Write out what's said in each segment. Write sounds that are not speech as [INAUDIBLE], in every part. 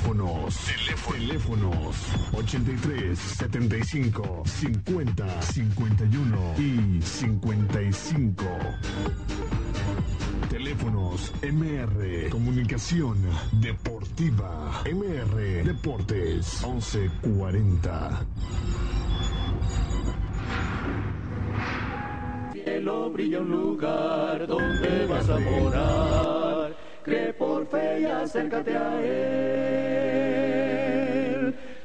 Teléfonos. Teléfonos. 83 75 50 51 y 55. Teléfonos MR Comunicación Deportiva. MR Deportes 1140 cielo brilla un lugar donde vas a morar. Cree por fe y acércate a él.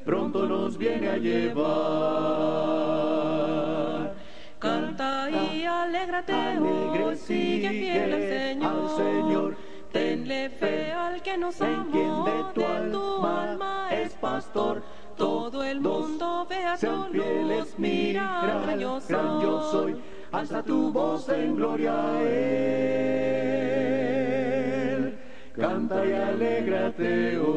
Pronto nos viene a llevar. Canta y alégrate, hoy, sigue fiel al Señor. Al Señor. Tenle fe al que nos amó, de tu de alma alma es pastor. Todo el mundo vea tu fieles, luz, mira, mira, gran yo gran yo soy. Alza tu voz en gloria a Él. Canta y alégrate hoy.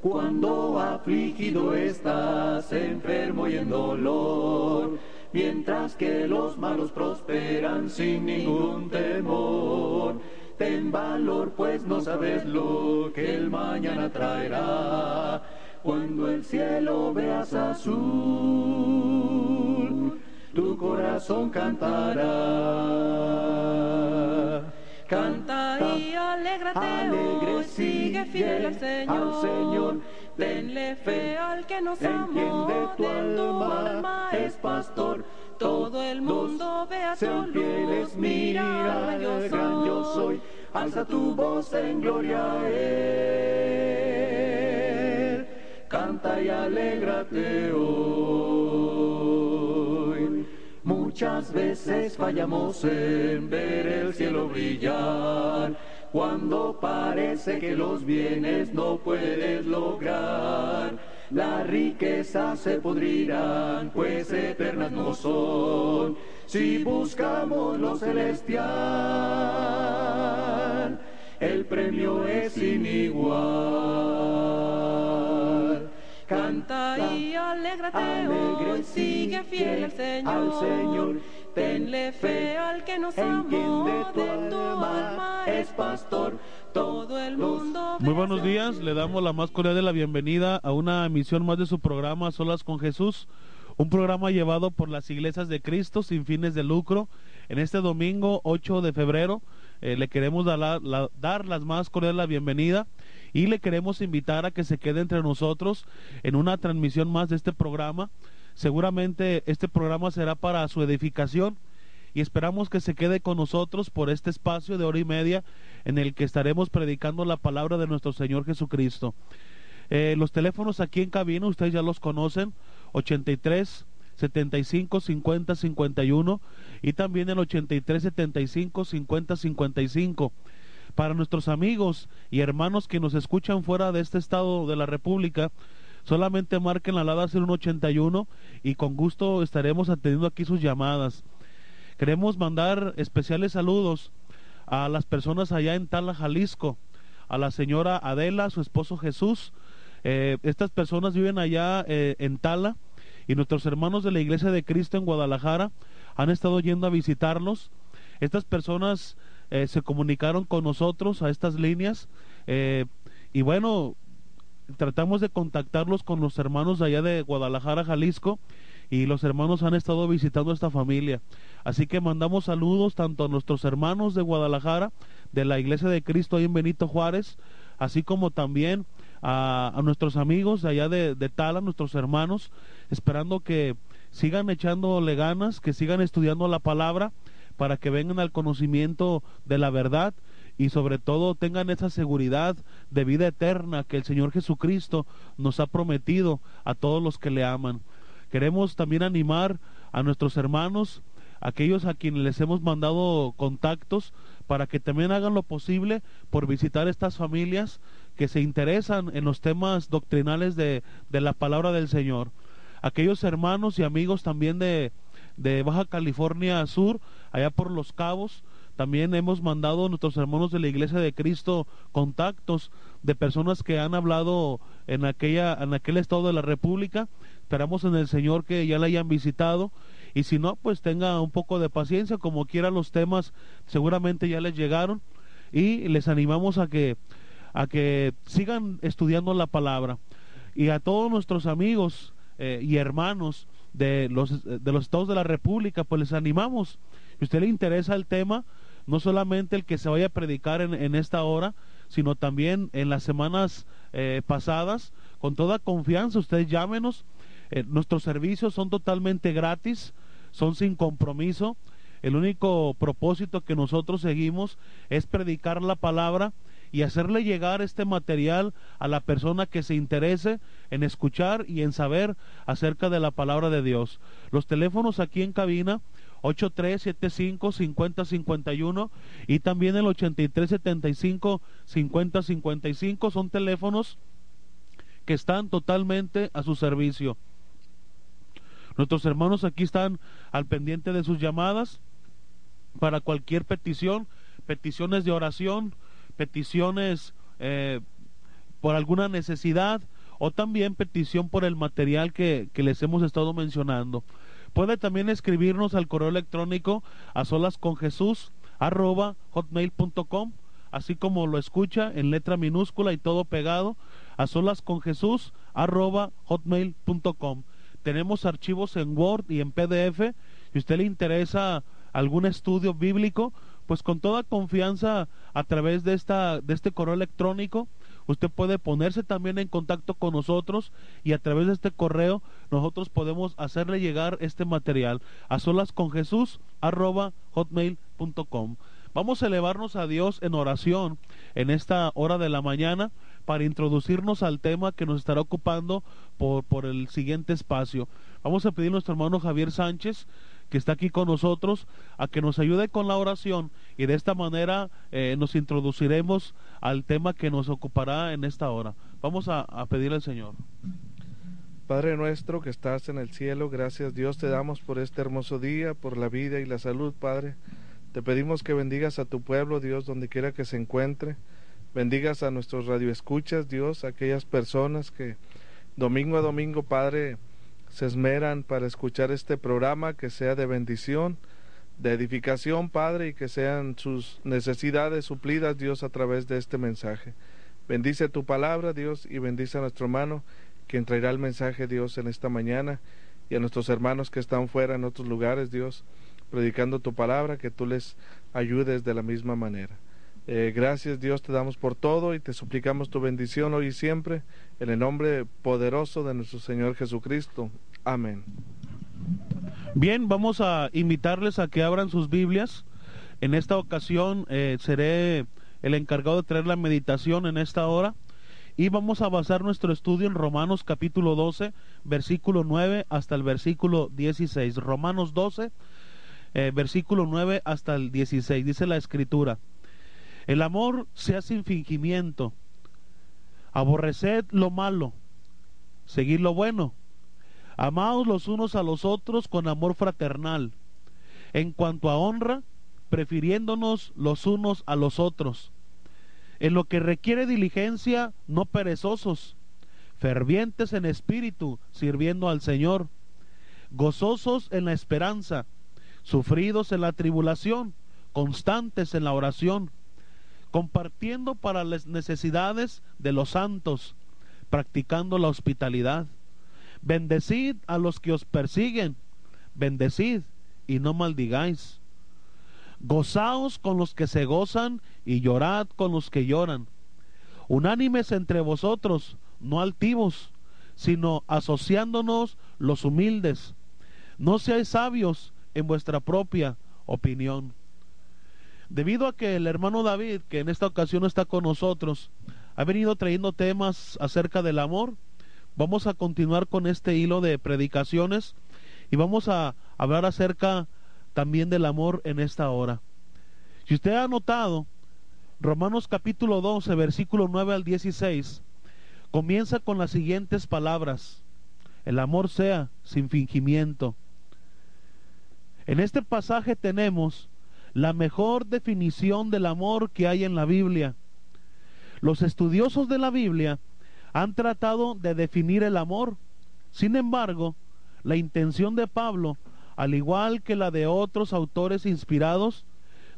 Cuando afligido estás, enfermo y en dolor, mientras que los malos prosperan sin ningún temor. Ten valor, pues no sabes lo que el mañana traerá. Cuando el cielo veas azul, tu corazón cantará. Canta y alégrate alegre, hoy, sigue fiel al Señor. al Señor. Tenle fe al que nos amó, de tu de tu alma alma es pastor. Todo el mundo vea tu sean fieles, luz, mira, yo gran yo soy. Alza tu voz en gloria a Él. Canta y alégrate hoy. Muchas veces fallamos en ver el cielo brillar. Cuando parece que los bienes no puedes lograr. Las riquezas se podrirán, pues eternas no son. Si buscamos lo celestial, el premio es sin igual. Canta y alégrate alegre, hoy, sigue fiel al Señor. al Señor. Tenle fe al que nos amó, de tu de tu alma es pastor. Todo el mundo Muy buenos días, le damos la más cordial de la bienvenida a una emisión más de su programa Solas con Jesús, un programa llevado por las iglesias de Cristo sin fines de lucro. En este domingo 8 de febrero eh, le queremos dar, la- la- dar las más cordiales la bienvenida y le queremos invitar a que se quede entre nosotros en una transmisión más de este programa. Seguramente este programa será para su edificación y esperamos que se quede con nosotros por este espacio de hora y media en el que estaremos predicando la palabra de nuestro Señor Jesucristo. Eh, los teléfonos aquí en cabina, ustedes ya los conocen, 83 75 50 51 y también el 83 75 50 55. Para nuestros amigos y hermanos que nos escuchan fuera de este estado de la República, solamente marquen la alada 0181 y con gusto estaremos atendiendo aquí sus llamadas. Queremos mandar especiales saludos a las personas allá en Tala, Jalisco, a la señora Adela, su esposo Jesús. Eh, estas personas viven allá eh, en Tala y nuestros hermanos de la Iglesia de Cristo en Guadalajara han estado yendo a visitarlos. Estas personas eh, se comunicaron con nosotros a estas líneas eh, y bueno, tratamos de contactarlos con los hermanos de allá de Guadalajara, Jalisco, y los hermanos han estado visitando a esta familia. Así que mandamos saludos tanto a nuestros hermanos de Guadalajara, de la Iglesia de Cristo ahí en Benito Juárez, así como también a, nuestros amigos de allá de, de Tala, nuestros hermanos, esperando que sigan echándole ganas, que sigan estudiando la palabra para que vengan al conocimiento de la verdad y sobre todo tengan esa seguridad de vida eterna que el Señor Jesucristo nos ha prometido a todos los que le aman. Queremos también animar a nuestros hermanos, aquellos a quienes les hemos mandado contactos, para que también hagan lo posible por visitar estas familias que se interesan en los temas doctrinales de, de la palabra del Señor. Aquellos hermanos y amigos también de, de Baja California Sur, allá por Los Cabos, también hemos mandado a nuestros hermanos de la Iglesia de Cristo contactos de personas que han hablado en aquella en aquel estado de la República. Esperamos en el Señor que ya la hayan visitado y si no, pues tenga un poco de paciencia, como quiera los temas seguramente ya les llegaron y les animamos a que a que sigan estudiando la palabra y a todos nuestros amigos eh, y hermanos de los de los estados de la República, pues les animamos. Usted le interesa el tema, no solamente el que se vaya a predicar en, en esta hora, sino también en las semanas eh, pasadas, con toda confianza, ustedes llámenos. Eh, nuestros servicios son totalmente gratis, son sin compromiso. El único propósito que nosotros seguimos es predicar la palabra y hacerle llegar este material a la persona que se interese en escuchar y en saber acerca de la palabra de Dios. Los teléfonos aquí en cabina 8375-5051 y también el 8375-5055 son teléfonos que están totalmente a su servicio. Nuestros hermanos aquí están al pendiente de sus llamadas para cualquier petición, peticiones de oración, peticiones eh, por alguna necesidad o también petición por el material que, que les hemos estado mencionando. Puede también escribirnos al correo electrónico a solas arroba hotmail.com, así como lo escucha en letra minúscula y todo pegado, a solas arroba hotmail.com. Tenemos archivos en Word y en PDF. Si usted le interesa algún estudio bíblico, pues con toda confianza a través de esta de este correo electrónico usted puede ponerse también en contacto con nosotros y a través de este correo nosotros podemos hacerle llegar este material a solas con Jesús. Vamos a elevarnos a Dios en oración en esta hora de la mañana para introducirnos al tema que nos estará ocupando por, por el siguiente espacio. Vamos a pedir a nuestro hermano Javier Sánchez que está aquí con nosotros a que nos ayude con la oración y de esta manera eh, nos introduciremos al tema que nos ocupará en esta hora. Vamos a, a pedirle al Señor. Padre nuestro que estás en el cielo, gracias Dios te damos por este hermoso día, por la vida y la salud, Padre. Te pedimos que bendigas a tu pueblo, Dios, donde quiera que se encuentre. Bendigas a nuestros radioescuchas, Dios, aquellas personas que domingo a domingo, Padre, se esmeran para escuchar este programa, que sea de bendición, de edificación, Padre, y que sean sus necesidades suplidas, Dios, a través de este mensaje. Bendice tu palabra, Dios, y bendice a nuestro hermano, quien traerá el mensaje, Dios, en esta mañana, y a nuestros hermanos que están fuera en otros lugares, Dios, predicando tu palabra, que tú les ayudes de la misma manera. Eh, gracias Dios te damos por todo y te suplicamos tu bendición hoy y siempre en el nombre poderoso de nuestro Señor Jesucristo. Amén. Bien, vamos a invitarles a que abran sus Biblias. En esta ocasión eh, seré el encargado de traer la meditación en esta hora y vamos a basar nuestro estudio en Romanos capítulo 12, versículo 9 hasta el versículo 16. Romanos 12, eh, versículo 9 hasta el 16. Dice la escritura. El amor sea sin fingimiento. Aborreced lo malo, seguid lo bueno. Amaos los unos a los otros con amor fraternal. En cuanto a honra, prefiriéndonos los unos a los otros. En lo que requiere diligencia, no perezosos, fervientes en espíritu, sirviendo al Señor, gozosos en la esperanza, sufridos en la tribulación, constantes en la oración compartiendo para las necesidades de los santos, practicando la hospitalidad. Bendecid a los que os persiguen, bendecid y no maldigáis. Gozaos con los que se gozan y llorad con los que lloran. Unánimes entre vosotros, no altivos, sino asociándonos los humildes. No seáis sabios en vuestra propia opinión Debido a que el hermano David, que en esta ocasión está con nosotros, ha venido trayendo temas acerca del amor, vamos a continuar con este hilo de predicaciones y vamos a hablar acerca también del amor en esta hora. Si usted ha notado, Romanos capítulo 12, versículo 9 al 16, comienza con las siguientes palabras. El amor sea sin fingimiento. En este pasaje tenemos la mejor definición del amor que hay en la Biblia. Los estudiosos de la Biblia han tratado de definir el amor. Sin embargo, la intención de Pablo, al igual que la de otros autores inspirados,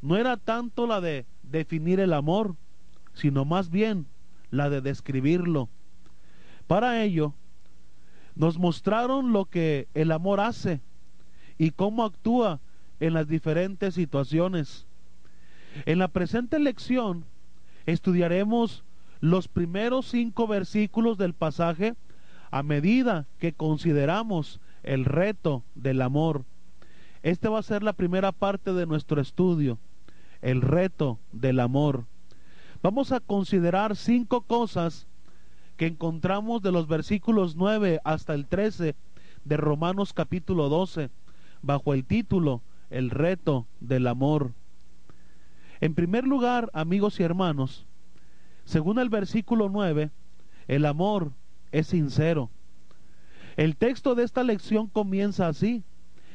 no era tanto la de definir el amor, sino más bien la de describirlo. Para ello, nos mostraron lo que el amor hace y cómo actúa en las diferentes situaciones. En la presente lección estudiaremos los primeros cinco versículos del pasaje a medida que consideramos el reto del amor. Esta va a ser la primera parte de nuestro estudio, el reto del amor. Vamos a considerar cinco cosas que encontramos de los versículos 9 hasta el 13 de Romanos capítulo 12, bajo el título El reto del amor. En primer lugar, amigos y hermanos, según el versículo 9, el amor es sincero. El texto de esta lección comienza así.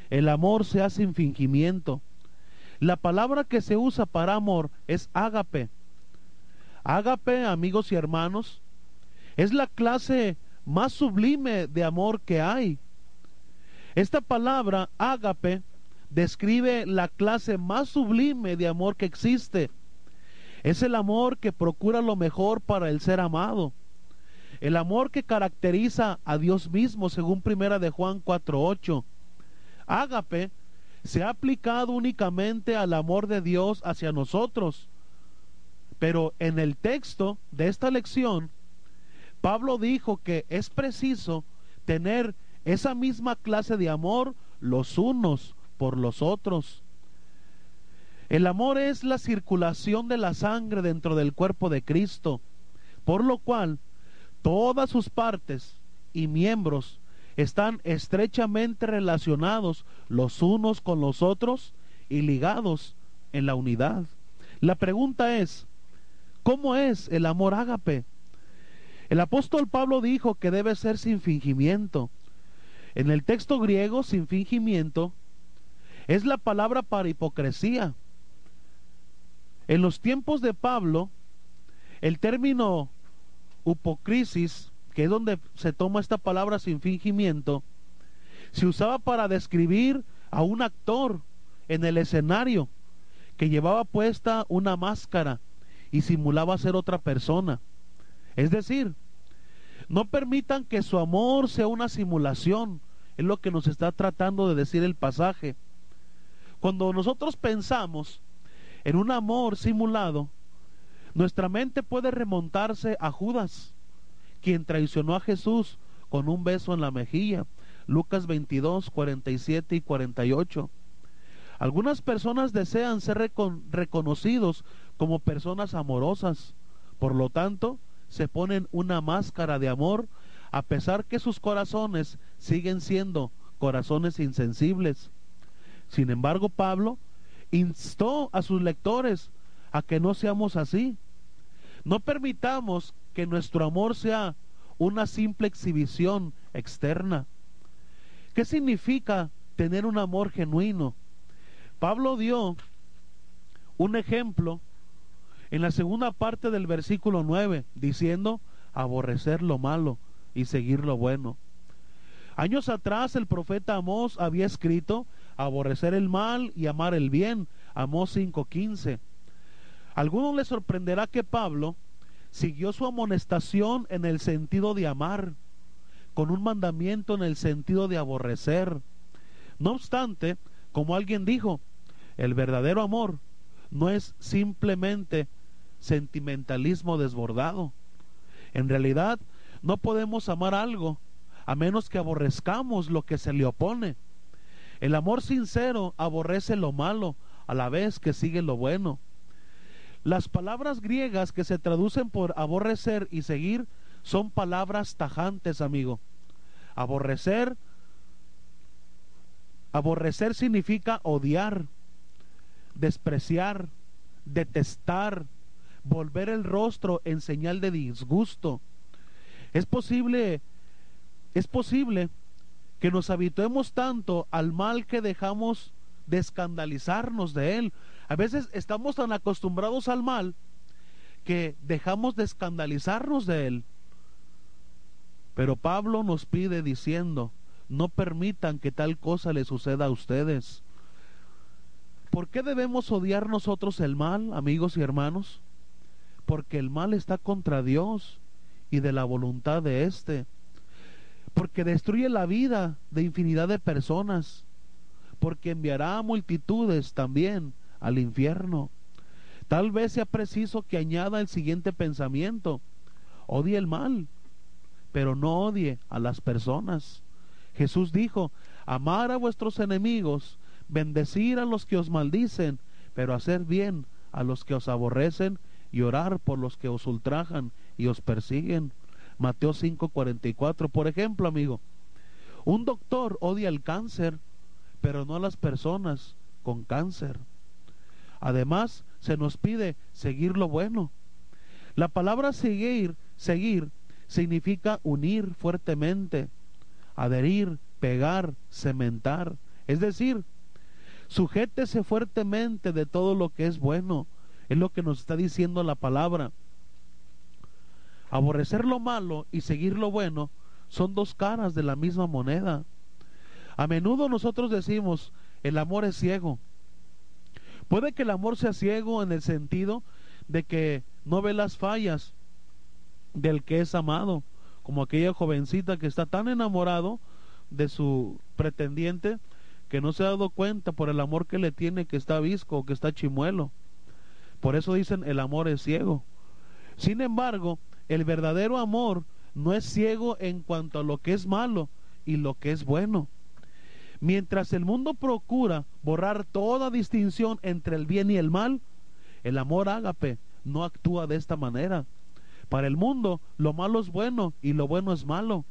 El amor se hace sin fingimiento. La palabra que se usa para amor es ágape. Ágape, amigos y hermanos, es la clase más sublime de amor que hay. Esta palabra, ágape, describe la clase más sublime de amor que existe. Es el amor que procura lo mejor para el ser amado. El amor que caracteriza a Dios mismo, según primera de Juan 4:8. Ágape se ha aplicado únicamente al amor de Dios hacia nosotros. Pero en el texto de esta lección Pablo dijo que es preciso tener esa misma clase de amor los unos por los otros. El amor es la circulación de la sangre dentro del cuerpo de Cristo, por lo cual todas sus partes y miembros están estrechamente relacionados los unos con los otros y ligados en la unidad. La pregunta es, ¿cómo es el amor ágape? El apóstol Pablo dijo que debe ser sin fingimiento. En el texto griego, sin fingimiento, es la palabra para hipocresía. En los tiempos de Pablo, el término hipocrisis, que es donde se toma esta palabra sin fingimiento, se usaba para describir a un actor en el escenario que llevaba puesta una máscara y simulaba ser otra persona. Es decir, no permitan que su amor sea una simulación. Es lo que nos está tratando de decir el pasaje. Cuando nosotros pensamos en un amor simulado, nuestra mente puede remontarse a Judas, quien traicionó a Jesús con un beso en la mejilla. Lucas 22, 47 y 48. Algunas personas desean ser reconocidos como personas amorosas. Por lo tanto, se ponen una máscara de amor a pesar que sus corazones siguen siendo corazones insensibles. Sin embargo, Pablo instó a sus lectores a que no seamos así. No permitamos que nuestro amor sea una simple exhibición externa. ¿Qué significa tener un amor genuino? Pablo dio un ejemplo en la segunda parte del versículo 9, diciendo, aborrecer lo malo y seguir lo bueno. Años atrás el profeta Amós había escrito, aborrecer el mal y amar el bien, Amós 5:15. Algunos les sorprenderá que Pablo siguió su amonestación en el sentido de amar, con un mandamiento en el sentido de aborrecer. No obstante, como alguien dijo, el verdadero amor no es simplemente sentimentalismo desbordado. En realidad, no podemos amar algo a menos que aborrezcamos lo que se le opone. El amor sincero aborrece lo malo a la vez que sigue lo bueno. Las palabras griegas que se traducen por aborrecer y seguir son palabras tajantes, amigo. Aborrecer, aborrecer significa odiar, despreciar, detestar, volver el rostro en señal de disgusto. Es posible, es posible que nos habituemos tanto al mal que dejamos de escandalizarnos de él. A veces estamos tan acostumbrados al mal que dejamos de escandalizarnos de él. Pero Pablo nos pide diciendo, no permitan que tal cosa le suceda a ustedes. ¿Por qué debemos odiar nosotros el mal, amigos y hermanos? Porque el mal está contra Dios y de la voluntad de éste. Porque destruye la vida de infinidad de personas. Porque enviará multitudes también al infierno. Tal vez sea preciso que añada el siguiente pensamiento. Odie el mal, pero no odie a las personas. Jesús dijo, amar a vuestros enemigos, bendecir a los que os maldicen, pero hacer bien a los que os aborrecen y orar por los que os ultrajan y os persiguen. Mateo 5:44. Por ejemplo, amigo, un doctor odia el cáncer, pero no a las personas con cáncer. Además, se nos pide seguir lo bueno. La palabra seguir, seguir, significa unir fuertemente, adherir, pegar, cementar. Es decir, Sujétese fuertemente de todo lo que es bueno. Es lo que nos está diciendo la palabra. Aborrecer lo malo y seguir lo bueno son dos caras de la misma moneda. A menudo nosotros decimos, el amor es ciego. Puede que el amor sea ciego en el sentido de que no ve las fallas del que es amado, como aquella jovencita que está tan enamorado de su pretendiente que no se ha dado cuenta por el amor que le tiene que está visco o que está chimuelo. Por eso dicen el amor es ciego. Sin embargo, el verdadero amor no es ciego en cuanto a lo que es malo y lo que es bueno. Mientras el mundo procura borrar toda distinción entre el bien y el mal, el amor ágape no actúa de esta manera. Para el mundo, lo malo es bueno y lo bueno es malo.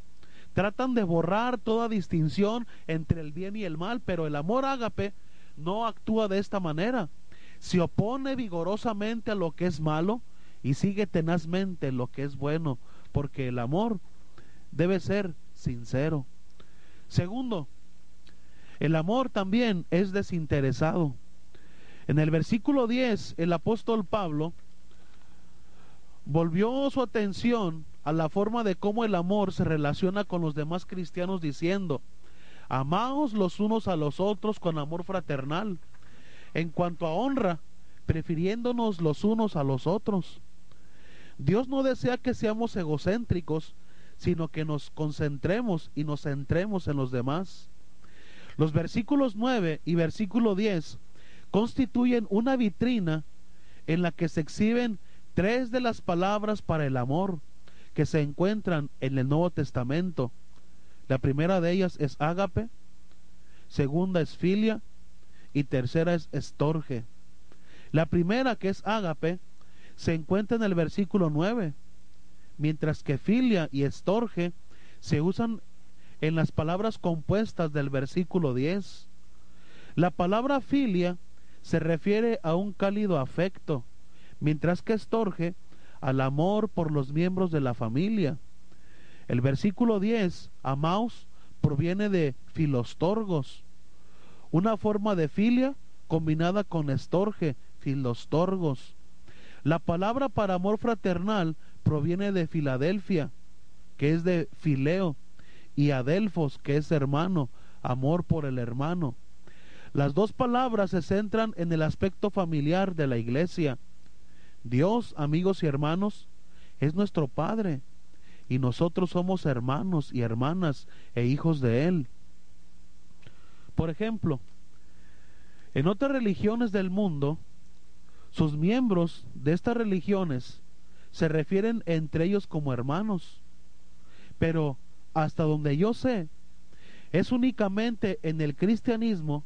Tratan de borrar toda distinción entre el bien y el mal, pero el amor ágape no actúa de esta manera. Se opone vigorosamente a lo que es malo y sigue tenazmente lo que es bueno, porque el amor debe ser sincero. Segundo, el amor también es desinteresado. En el versículo 10, el apóstol Pablo volvió su atención a la forma de cómo el amor se relaciona con los demás cristianos diciendo, amaos los unos a los otros con amor fraternal, en cuanto a honra, prefiriéndonos los unos a los otros. Dios no desea que seamos egocéntricos, sino que nos concentremos y nos centremos en los demás. Los versículos 9 y versículo 10 constituyen una vitrina en la que se exhiben tres de las palabras para el amor que se encuentran en el Nuevo Testamento. La primera de ellas es ágape, segunda es filia y tercera es estorge. La primera que es ágape se encuentra en el versículo 9, mientras que filia y estorge se usan en las palabras compuestas del versículo 10. La palabra filia se refiere a un cálido afecto, mientras que estorge al amor por los miembros de la familia. El versículo 10, amaos, proviene de filostorgos, una forma de filia combinada con estorge, filostorgos. La palabra para amor fraternal proviene de Filadelfia, que es de fileo, y adelfos, que es hermano, amor por el hermano. Las dos palabras se centran en el aspecto familiar de la iglesia. Dios, amigos y hermanos, es nuestro Padre y nosotros somos hermanos y hermanas e hijos de Él. Por ejemplo, en otras religiones del mundo, sus miembros de estas religiones se refieren entre ellos como hermanos. Pero hasta donde yo sé, es únicamente en el cristianismo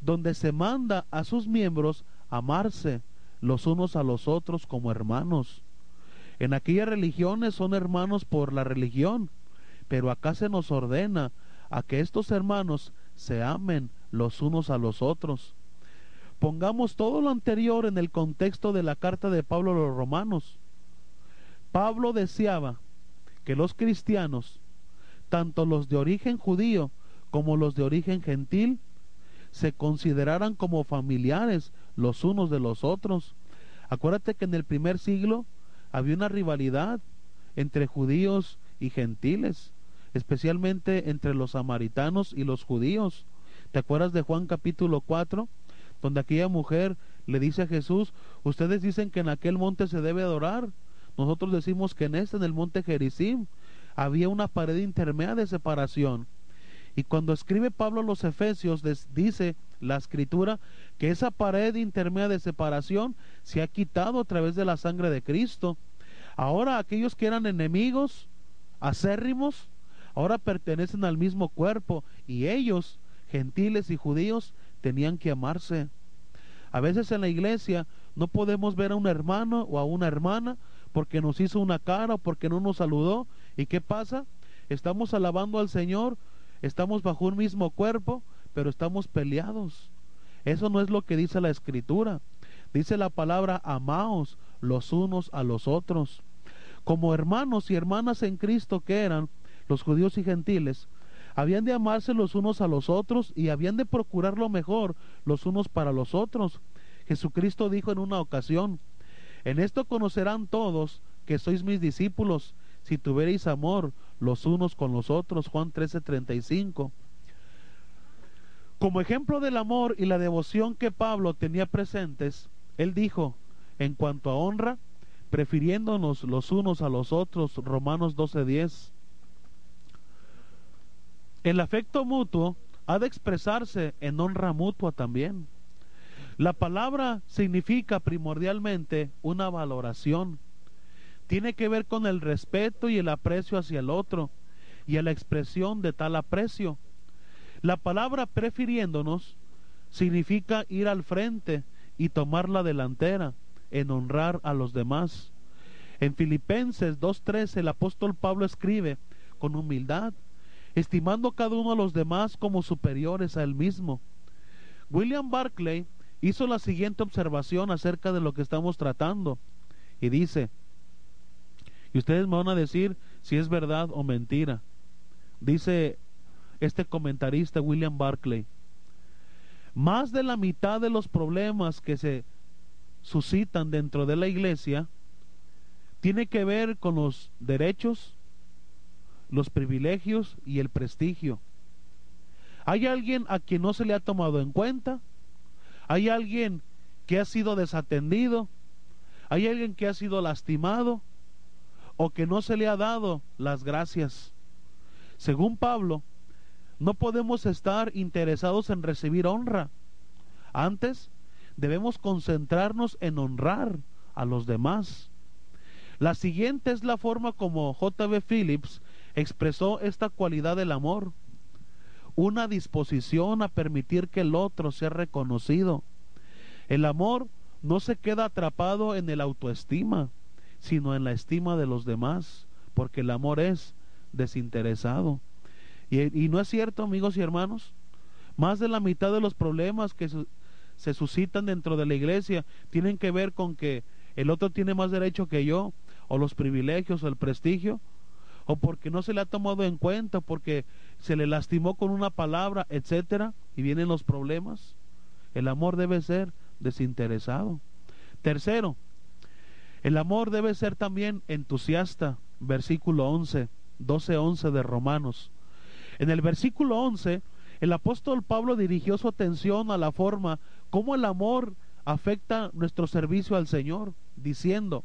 donde se manda a sus miembros amarse los unos a los otros como hermanos. En aquellas religiones son hermanos por la religión, pero acá se nos ordena a que estos hermanos se amen los unos a los otros. Pongamos todo lo anterior en el contexto de la carta de Pablo a los romanos. Pablo deseaba que los cristianos, tanto los de origen judío como los de origen gentil, se consideraran como familiares los unos de los otros. Acuérdate que en el primer siglo había una rivalidad entre judíos y gentiles, especialmente entre los samaritanos y los judíos. ¿Te acuerdas de Juan capítulo 4? Donde aquella mujer le dice a Jesús, ustedes dicen que en aquel monte se debe adorar. Nosotros decimos que en este, en el monte Gerizim, había una pared intermedia de separación. Y cuando escribe Pablo a los Efesios, dice la escritura que esa pared intermedia de separación se ha quitado a través de la sangre de Cristo. Ahora aquellos que eran enemigos, acérrimos, ahora pertenecen al mismo cuerpo y ellos, gentiles y judíos, tenían que amarse. A veces en la iglesia no podemos ver a un hermano o a una hermana porque nos hizo una cara o porque no nos saludó. ¿Y qué pasa? Estamos alabando al Señor, estamos bajo un mismo cuerpo, pero estamos peleados. Eso no es lo que dice la escritura. Dice la palabra amaos los unos a los otros. Como hermanos y hermanas en Cristo que eran los judíos y gentiles, habían de amarse los unos a los otros y habían de procurar lo mejor los unos para los otros. Jesucristo dijo en una ocasión, en esto conocerán todos que sois mis discípulos, si tuviereis amor los unos con los otros. Juan 13:35. Como ejemplo del amor y la devoción que Pablo tenía presentes, él dijo, en cuanto a honra, prefiriéndonos los unos a los otros, Romanos 12:10. El afecto mutuo ha de expresarse en honra mutua también. La palabra significa primordialmente una valoración. Tiene que ver con el respeto y el aprecio hacia el otro y a la expresión de tal aprecio. La palabra prefiriéndonos significa ir al frente y tomar la delantera en honrar a los demás. En Filipenses 2.13 el apóstol Pablo escribe con humildad, estimando cada uno a los demás como superiores a él mismo. William Barclay hizo la siguiente observación acerca de lo que estamos tratando y dice, y ustedes me van a decir si es verdad o mentira, dice este comentarista William Barclay, más de la mitad de los problemas que se suscitan dentro de la iglesia tiene que ver con los derechos, los privilegios y el prestigio. ¿Hay alguien a quien no se le ha tomado en cuenta? ¿Hay alguien que ha sido desatendido? ¿Hay alguien que ha sido lastimado? ¿O que no se le ha dado las gracias? Según Pablo, no podemos estar interesados en recibir honra. Antes, debemos concentrarnos en honrar a los demás. La siguiente es la forma como J.B. Phillips expresó esta cualidad del amor. Una disposición a permitir que el otro sea reconocido. El amor no se queda atrapado en el autoestima, sino en la estima de los demás, porque el amor es desinteresado. Y, no es cierto, amigos y hermanos. Más de la mitad de los problemas que se suscitan dentro de la iglesia tienen que ver con que el otro tiene más derecho que yo, o los privilegios, o el prestigio, o porque no se le ha tomado en cuenta, porque se le lastimó con una palabra, etcétera, y vienen los problemas. El amor debe ser desinteresado. Tercero, el amor debe ser también entusiasta, versículo 11, 12, 11 de Romanos. En el versículo 11, el apóstol Pablo dirigió su atención a la forma como el amor afecta nuestro servicio al Señor, diciendo,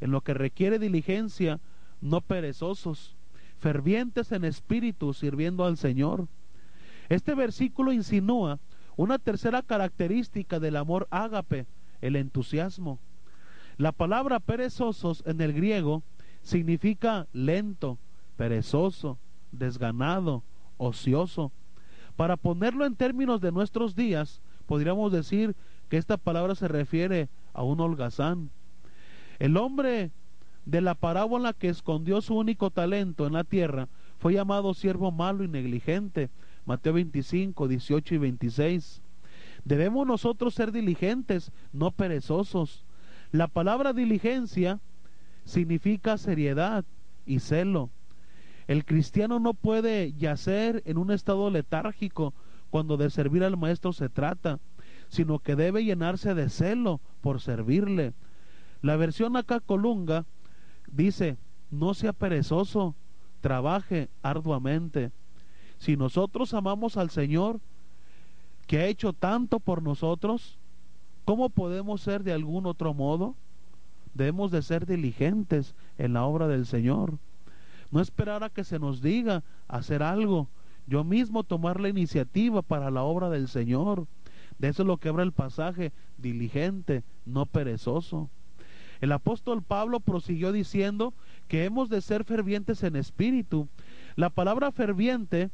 en lo que requiere diligencia, no perezosos, fervientes en espíritu, sirviendo al Señor. Este versículo insinúa una tercera característica del amor ágape, el entusiasmo. La palabra perezosos en el griego significa lento, perezoso, desganado, ocioso. Para ponerlo en términos de nuestros días, podríamos decir que esta palabra se refiere a un holgazán. El hombre de la parábola que escondió su único talento en la tierra, fue llamado siervo malo y negligente. Mateo 25, 18 y 26. Debemos nosotros ser diligentes, no perezosos. La palabra diligencia significa seriedad y celo. El cristiano no puede yacer en un estado letárgico cuando de servir al maestro se trata, sino que debe llenarse de celo por servirle. La versión acá colunga dice, no sea perezoso, trabaje arduamente. Si nosotros amamos al Señor, que ha hecho tanto por nosotros, ¿cómo podemos ser de algún otro modo? Debemos de ser diligentes en la obra del Señor. No esperar a que se nos diga hacer algo. Yo mismo tomar la iniciativa para la obra del Señor. De eso es lo que habla el pasaje, diligente, no perezoso. El apóstol Pablo prosiguió diciendo que hemos de ser fervientes en espíritu. La palabra ferviente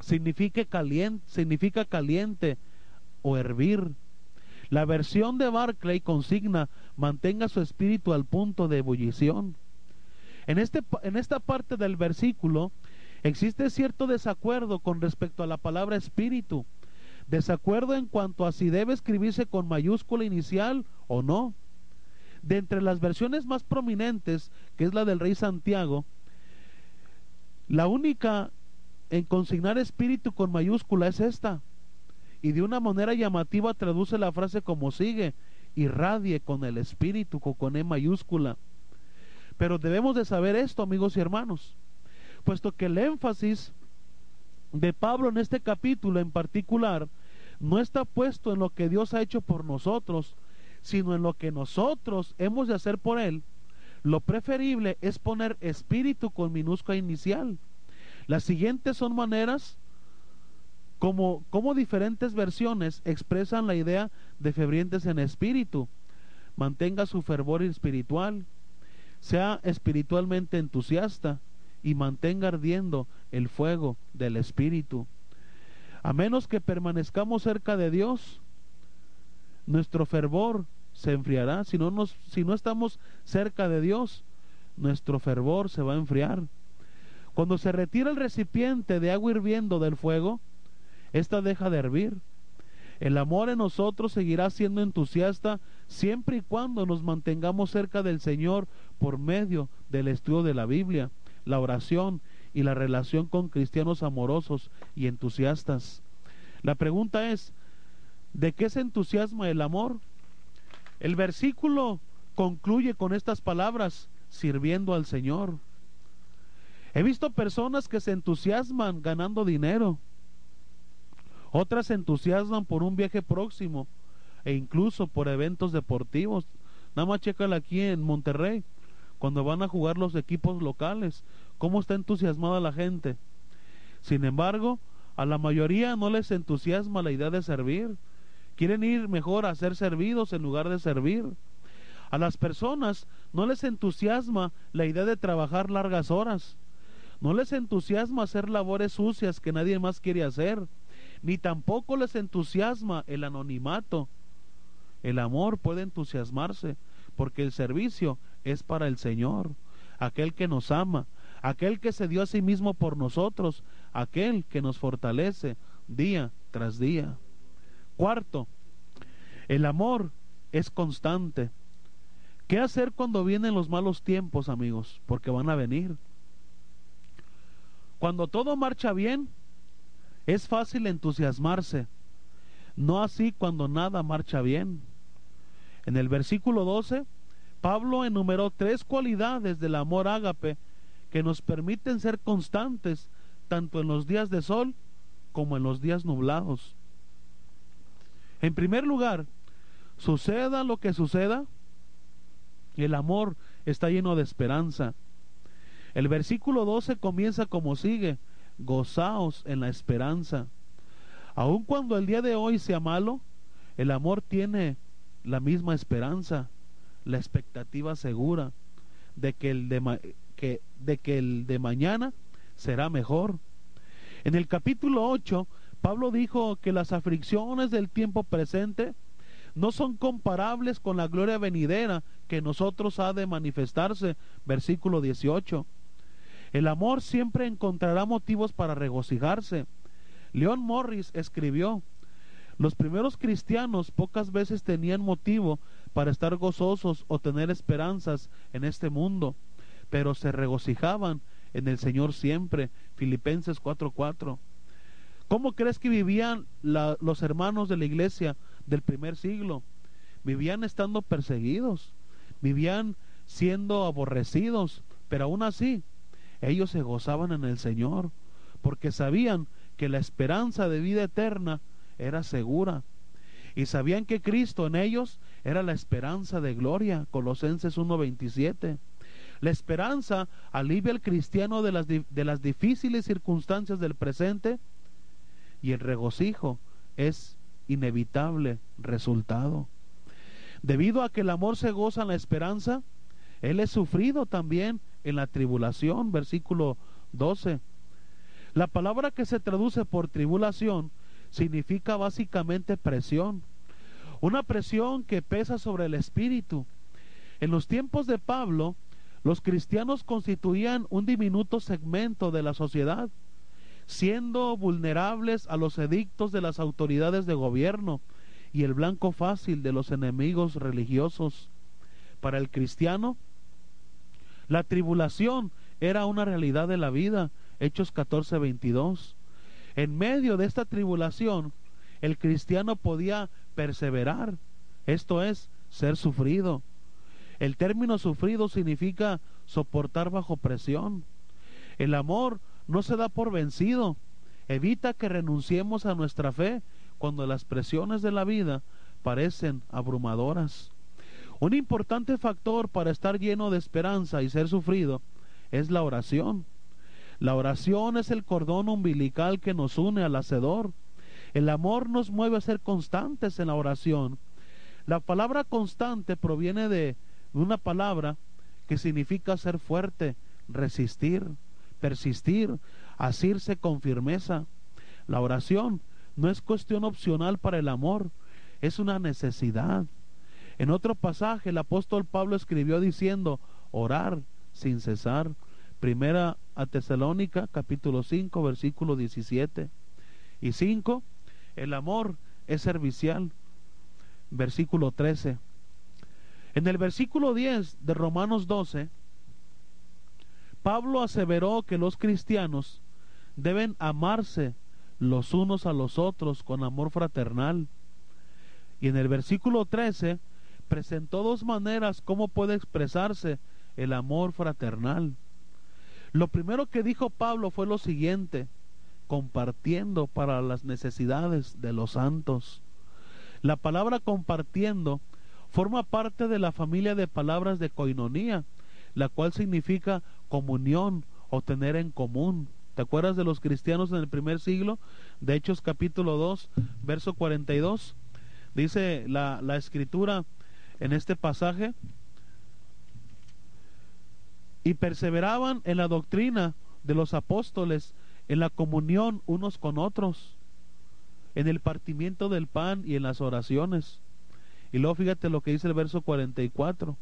significa caliente, significa caliente o hervir. La versión de Barclay consigna mantenga su espíritu al punto de ebullición. En, este, en esta parte del versículo existe cierto desacuerdo con respecto a la palabra espíritu. Desacuerdo en cuanto a si debe escribirse con mayúscula inicial o no. De entre las versiones más prominentes, que es la del rey Santiago, la única en consignar espíritu con mayúscula es esta. Y de una manera llamativa traduce la frase como sigue, irradie con el espíritu con E mayúscula. Pero debemos de saber esto, amigos y hermanos, puesto que el énfasis de Pablo en este capítulo en particular no está puesto en lo que Dios ha hecho por nosotros, sino en lo que nosotros hemos de hacer por Él, lo preferible es poner espíritu con minúscula inicial. Las siguientes son maneras como, como diferentes versiones expresan la idea de febrientes en espíritu. Mantenga su fervor espiritual, sea espiritualmente entusiasta y mantenga ardiendo el fuego del espíritu. A menos que permanezcamos cerca de Dios, nuestro fervor se enfriará. Si no, nos, si no estamos cerca de Dios, nuestro fervor se va a enfriar. Cuando se retira el recipiente de agua hirviendo del fuego, ésta deja de hervir. El amor en nosotros seguirá siendo entusiasta siempre y cuando nos mantengamos cerca del Señor por medio del estudio de la Biblia, la oración y la relación con cristianos amorosos y entusiastas. La pregunta es, ¿de qué se entusiasma el amor? El versículo concluye con estas palabras, sirviendo al Señor. He visto personas que se entusiasman ganando dinero. Otras se entusiasman por un viaje próximo e incluso por eventos deportivos. Nada más chécala aquí en Monterrey, cuando van a jugar los equipos locales, cómo está entusiasmada la gente. Sin embargo, a la mayoría no les entusiasma la idea de servir. Quieren ir mejor a ser servidos en lugar de servir. A las personas no les entusiasma la idea de trabajar largas horas. No les entusiasma hacer labores sucias que nadie más quiere hacer. Ni tampoco les entusiasma el anonimato. El amor puede entusiasmarse porque el servicio es para el Señor, aquel que nos ama, aquel que se dio a sí mismo por nosotros, aquel que nos fortalece día tras día. Cuarto, el amor es constante. ¿Qué hacer cuando vienen los malos tiempos, amigos? Porque van a venir. Cuando todo marcha bien, es fácil entusiasmarse. No así cuando nada marcha bien. En el versículo 12, Pablo enumeró tres cualidades del amor ágape que nos permiten ser constantes tanto en los días de sol como en los días nublados. En primer lugar, suceda lo que suceda, el amor está lleno de esperanza. El versículo 12 comienza como sigue, gozaos en la esperanza. Aun cuando el día de hoy sea malo, el amor tiene la misma esperanza, la expectativa segura de que el de, que, de, que el de mañana será mejor. En el capítulo 8, Pablo dijo que las aflicciones del tiempo presente no son comparables con la gloria venidera que nosotros ha de manifestarse. Versículo 18. El amor siempre encontrará motivos para regocijarse. Leon Morris escribió, los primeros cristianos pocas veces tenían motivo para estar gozosos o tener esperanzas en este mundo, pero se regocijaban en el Señor siempre. Filipenses 4:4. ¿Cómo crees que vivían los hermanos de la iglesia del primer siglo? Vivían estando perseguidos, vivían siendo aborrecidos, pero aún así ellos se gozaban en el Señor, porque sabían que la esperanza de vida eterna era segura. Y sabían que Cristo en ellos era la esperanza de gloria. Colosenses 1.27. La esperanza alivia al cristiano de las, de las difíciles circunstancias del presente y el regocijo es inevitable resultado. Debido a que el amor se goza en la esperanza, Él es sufrido también en la tribulación, versículo 12. La palabra que se traduce por tribulación significa básicamente presión, una presión que pesa sobre el espíritu. En los tiempos de Pablo, los cristianos constituían un diminuto segmento de la sociedad, siendo vulnerables a los edictos de las autoridades de gobierno y el blanco fácil de los enemigos religiosos. Para el cristiano, la tribulación era una realidad de la vida. Hechos 14, 22. En medio de esta tribulación, el cristiano podía perseverar, esto es, ser sufrido. El término sufrido significa soportar bajo presión. El amor no se da por vencido. Evita que renunciemos a nuestra fe cuando las presiones de la vida parecen abrumadoras. Un importante factor para estar lleno de esperanza y ser sufrido es la oración. La oración es el cordón umbilical que nos une al Hacedor. El amor nos mueve a ser constantes en la oración. La palabra constante proviene de una palabra que significa ser fuerte, resistir, persistir, asirse con firmeza. La oración no es cuestión opcional para el amor, es una necesidad. En otro pasaje el apóstol Pablo escribió diciendo, orar sin cesar. Primera a Tesalónica, capítulo 5, versículo 17 y 5. El amor es servicial. Versículo 13. En el versículo 10 de Romanos 12, Pablo aseveró que los cristianos deben amarse los unos a los otros con amor fraternal. Y en el versículo 13 presentó dos maneras cómo puede expresarse el amor fraternal. Lo primero que dijo Pablo fue lo siguiente, compartiendo para las necesidades de los santos. La palabra compartiendo forma parte de la familia de palabras de coinonía, la cual significa comunión o tener en común. ¿Te acuerdas de los cristianos en el primer siglo? De Hechos capítulo 2, verso 42. Dice la, la escritura en este pasaje, y perseveraban en la doctrina de los apóstoles, en la comunión unos con otros, en el partimiento del pan y en las oraciones. Y luego fíjate lo que dice el verso 44.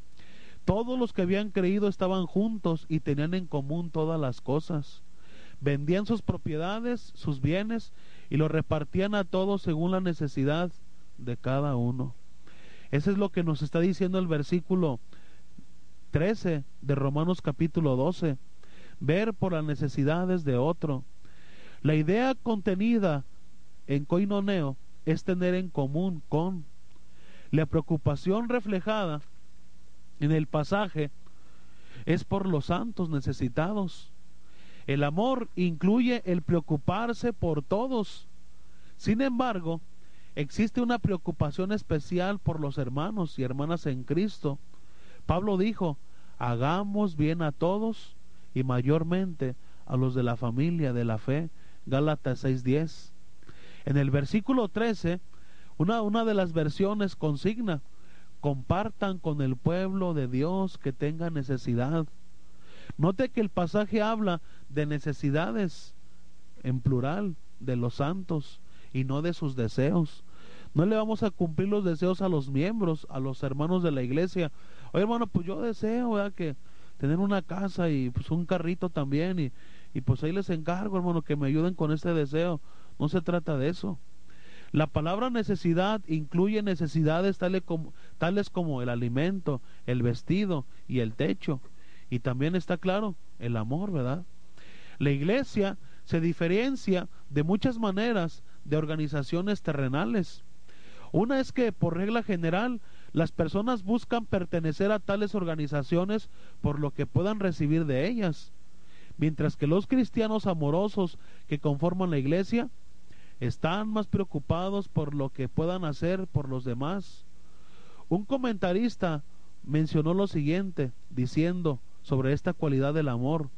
Todos los que habían creído estaban juntos y tenían en común todas las cosas. Vendían sus propiedades, sus bienes, y los repartían a todos según la necesidad de cada uno. Eso es lo que nos está diciendo el versículo 13 de Romanos capítulo 12, ver por las necesidades de otro. La idea contenida en coinoneo es tener en común con. La preocupación reflejada en el pasaje es por los santos necesitados. El amor incluye el preocuparse por todos. Sin embargo, existe una preocupación especial por los hermanos y hermanas en Cristo. Pablo dijo, hagamos bien a todos y mayormente a los de la familia de la fe. Gálatas 6:10. En el versículo 13, una, una de las versiones consigna, compartan con el pueblo de Dios que tenga necesidad. Note que el pasaje habla de necesidades en plural de los santos y no de sus deseos. No le vamos a cumplir los deseos a los miembros, a los hermanos de la iglesia. Oye, hermano, pues yo deseo. Que tener una casa y pues un carrito también y, y pues ahí les encargo, hermano, que me ayuden con este deseo. No se trata de eso. La palabra necesidad incluye necesidades tales como, tales como el alimento, el vestido y el techo. Y también está claro el amor, ¿verdad? La iglesia se diferencia de muchas maneras de organizaciones terrenales. Una es que, por regla general, las personas buscan pertenecer a tales organizaciones por lo que puedan recibir de ellas, mientras que los cristianos amorosos que conforman la iglesia están más preocupados por lo que puedan hacer por los demás. Un comentarista mencionó lo siguiente, diciendo sobre esta cualidad del amor,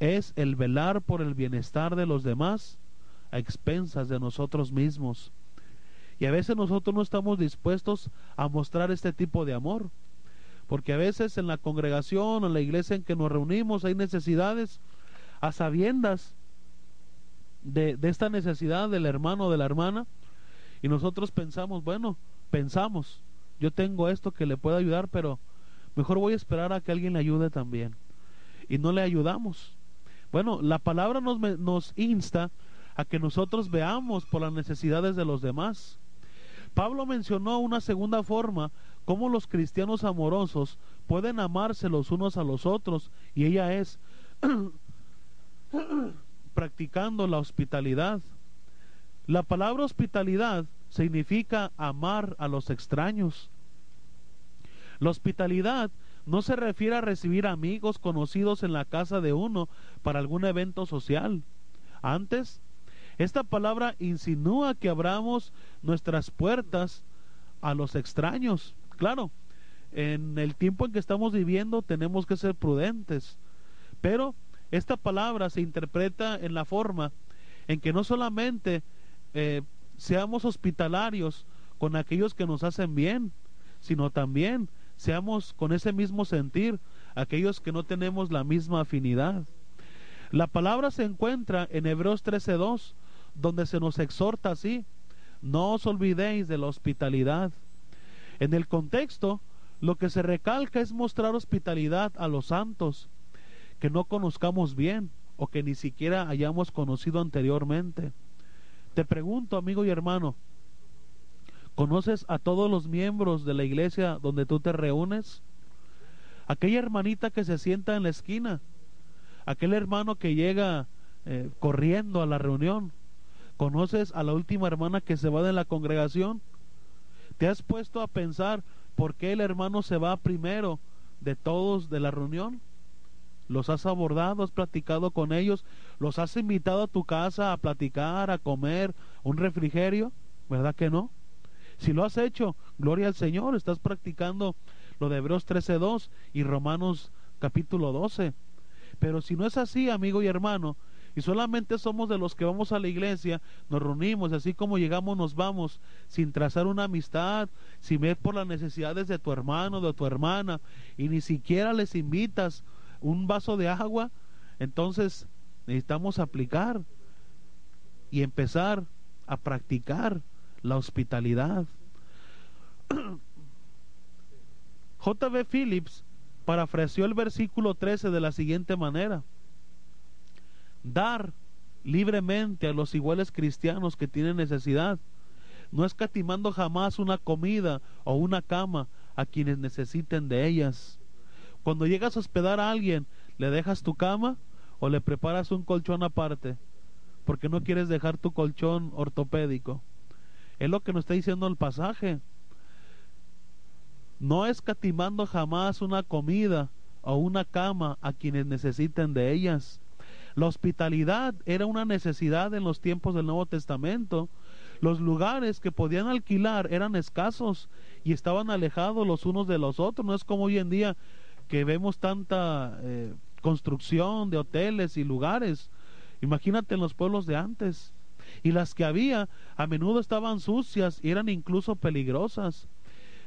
es el velar por el bienestar de los demás a expensas de nosotros mismos. Y a veces nosotros no estamos dispuestos a mostrar este tipo de amor, porque a veces en la congregación o en la iglesia en que nos reunimos hay necesidades a sabiendas de, de esta necesidad del hermano o de la hermana, y nosotros pensamos, bueno, pensamos, yo tengo esto que le puede ayudar, pero mejor voy a esperar a que alguien le ayude también. Y no le ayudamos. Bueno, la palabra nos, nos insta a que nosotros veamos por las necesidades de los demás. Pablo mencionó una segunda forma, cómo los cristianos amorosos pueden amarse los unos a los otros, y ella es [CLEARS THROAT] practicando la hospitalidad. La palabra hospitalidad significa amar a los extraños. La hospitalidad no se refiere a recibir amigos conocidos en la casa de uno para algún evento social. Antes, esta palabra insinúa que abramos nuestras puertas a los extraños. Claro, en el tiempo en que estamos viviendo tenemos que ser prudentes, pero esta palabra se interpreta en la forma en que no solamente eh, seamos hospitalarios con aquellos que nos hacen bien, sino también seamos con ese mismo sentir aquellos que no tenemos la misma afinidad. La palabra se encuentra en Hebreos 13:2, donde se nos exhorta así, no os olvidéis de la hospitalidad. En el contexto, lo que se recalca es mostrar hospitalidad a los santos que no conozcamos bien o que ni siquiera hayamos conocido anteriormente. Te pregunto, amigo y hermano, ¿Conoces a todos los miembros de la iglesia donde tú te reúnes? Aquella hermanita que se sienta en la esquina, aquel hermano que llega eh, corriendo a la reunión. ¿Conoces a la última hermana que se va de la congregación? ¿Te has puesto a pensar por qué el hermano se va primero de todos de la reunión? ¿Los has abordado, has platicado con ellos? ¿Los has invitado a tu casa a platicar, a comer un refrigerio? ¿Verdad que no? Si lo has hecho, gloria al Señor, estás practicando lo de Hebreos 13.2 y Romanos capítulo 12. Pero si no es así, amigo y hermano, y solamente somos de los que vamos a la iglesia, nos reunimos, así como llegamos, nos vamos, sin trazar una amistad, sin ver por las necesidades de tu hermano, de tu hermana, y ni siquiera les invitas un vaso de agua, entonces necesitamos aplicar y empezar a practicar la hospitalidad. [CLEARS THROAT] J.B. Phillips parafraseó el versículo 13 de la siguiente manera. Dar libremente a los iguales cristianos que tienen necesidad, no escatimando jamás una comida o una cama a quienes necesiten de ellas. Cuando llegas a hospedar a alguien, ¿le dejas tu cama o le preparas un colchón aparte? Porque no quieres dejar tu colchón ortopédico. Es lo que nos está diciendo el pasaje. No escatimando jamás una comida o una cama a quienes necesiten de ellas. La hospitalidad era una necesidad en los tiempos del Nuevo Testamento. Los lugares que podían alquilar eran escasos y estaban alejados los unos de los otros. No es como hoy en día que vemos tanta eh, construcción de hoteles y lugares. Imagínate en los pueblos de antes y las que había a menudo estaban sucias y eran incluso peligrosas.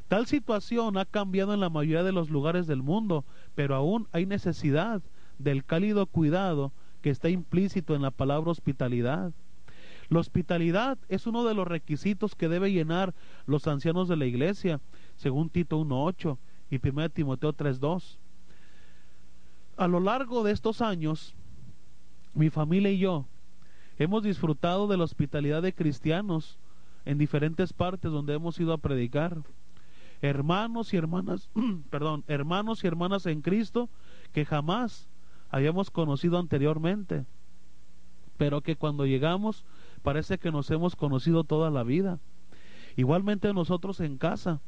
Tal situación ha cambiado en la mayoría de los lugares del mundo, pero aún hay necesidad del cálido cuidado que está implícito en la palabra hospitalidad. La hospitalidad es uno de los requisitos que debe llenar los ancianos de la iglesia, según Tito 1.8 y 1 Timoteo 3.2. A lo largo de estos años, mi familia y yo hemos disfrutado de la hospitalidad de cristianos en diferentes partes donde hemos ido a predicar. Hermanos y hermanas, [CLEARS THROAT] perdón, hermanos y hermanas en Cristo que jamás habíamos conocido anteriormente, pero que cuando llegamos parece que nos hemos conocido toda la vida. Igualmente nosotros en casa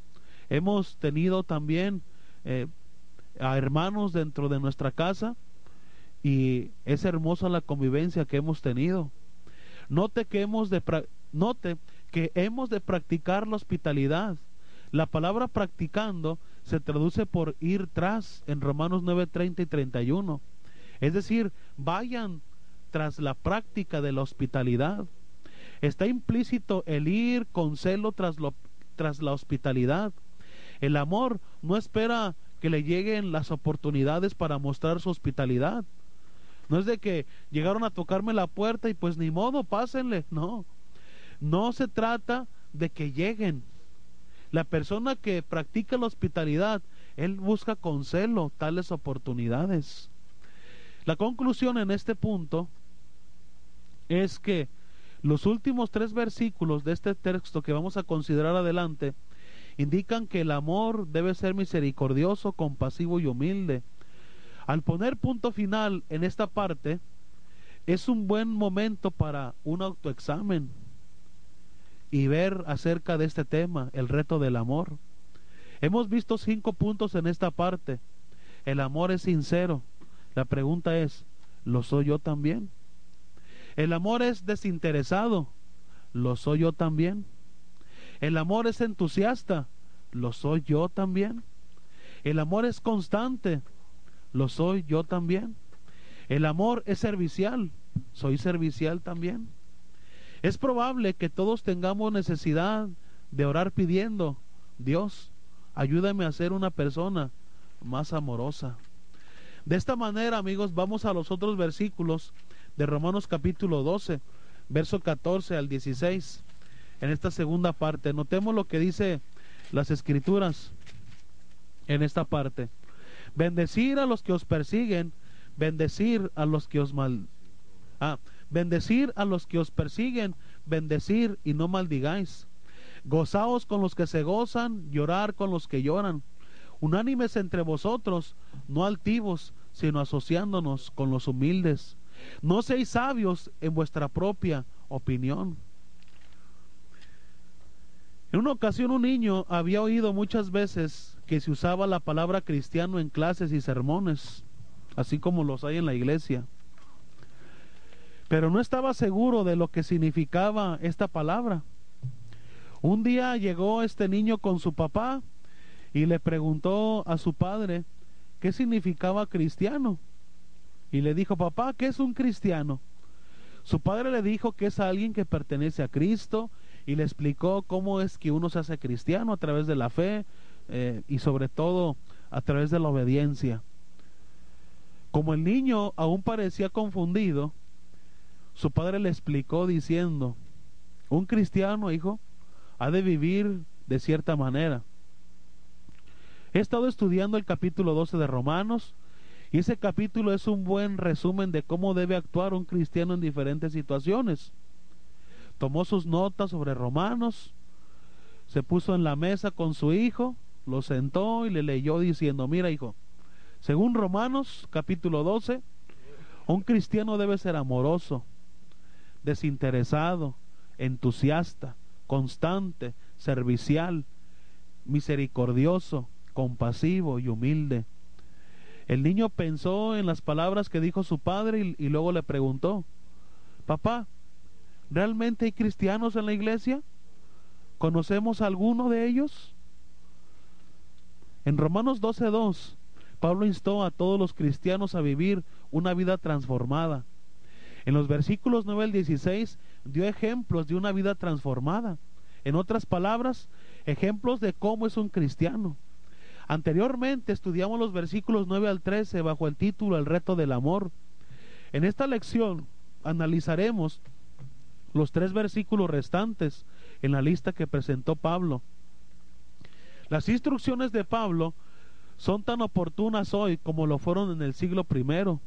hemos tenido también eh, a hermanos dentro de nuestra casa y es hermosa la convivencia que hemos tenido. Note que hemos de note que hemos de practicar la hospitalidad. La palabra practicando se traduce por ir tras en Romanos 9, 30 y 31. Es decir, vayan tras la práctica de la hospitalidad. Está implícito el ir con celo tras, lo, tras la hospitalidad. El amor no espera que le lleguen las oportunidades para mostrar su hospitalidad. No es de que llegaron a tocarme la puerta y pues ni modo, pásenle. No. No se trata de que lleguen. La persona que practica la hospitalidad, él busca con celo tales oportunidades. La conclusión en este punto es que los últimos tres versículos de este texto que vamos a considerar adelante indican que el amor debe ser misericordioso, compasivo y humilde. Al poner punto final en esta parte, es un buen momento para un autoexamen y ver acerca de este tema, el reto del amor. Hemos visto cinco puntos en esta parte. El amor es sincero. La pregunta es, ¿lo soy yo también? El amor es desinteresado. ¿Lo soy yo también? El amor es entusiasta. ¿Lo soy yo también? El amor es constante. ¿Lo soy yo también? El amor es servicial. ¿Soy servicial también? Es probable que todos tengamos necesidad de orar pidiendo, Dios, ayúdame a ser una persona más amorosa. De esta manera, amigos, vamos a los otros versículos de Romanos capítulo 12, verso 14 al 16. En esta segunda parte, notemos lo que dice las escrituras en esta parte. Bendecir a los que os persiguen, bendecir a los que os mal... Ah, bendecir a los que os persiguen, bendecir y no maldigáis. Gozaos con los que se gozan, llorar con los que lloran. Unánimes entre vosotros, no altivos, sino asociándonos con los humildes. No seáis sabios en vuestra propia opinión. En una ocasión un niño había oído muchas veces que se usaba la palabra cristiano en clases y sermones, así como los hay en la iglesia. Pero no estaba seguro de lo que significaba esta palabra. Un día llegó este niño con su papá y le preguntó a su padre qué significaba cristiano. Y le dijo, papá, ¿qué es un cristiano? Su padre le dijo que es alguien que pertenece a Cristo, y le explicó cómo es que uno se hace cristiano a través de la fe eh, y sobre todo a través de la obediencia. Como el niño aún parecía confundido, su padre le explicó diciendo, un cristiano, hijo, ha de vivir de cierta manera. He estado estudiando el capítulo 12 de Romanos y ese capítulo es un buen resumen de cómo debe actuar un cristiano en diferentes situaciones tomó sus notas sobre Romanos, se puso en la mesa con su hijo, lo sentó y le leyó diciendo, mira hijo, según Romanos capítulo 12, un cristiano debe ser amoroso, desinteresado, entusiasta, constante, servicial, misericordioso, compasivo y humilde. El niño pensó en las palabras que dijo su padre y, y luego le preguntó, papá, ¿Realmente hay cristianos en la iglesia? ¿Conocemos a alguno de ellos? En Romanos 12.2, Pablo instó a todos los cristianos a vivir una vida transformada. En los versículos 9 al 16 dio ejemplos de una vida transformada. En otras palabras, ejemplos de cómo es un cristiano. Anteriormente estudiamos los versículos 9 al 13 bajo el título El reto del amor. En esta lección analizaremos los tres versículos restantes en la lista que presentó Pablo. Las instrucciones de Pablo son tan oportunas hoy como lo fueron en el siglo primero.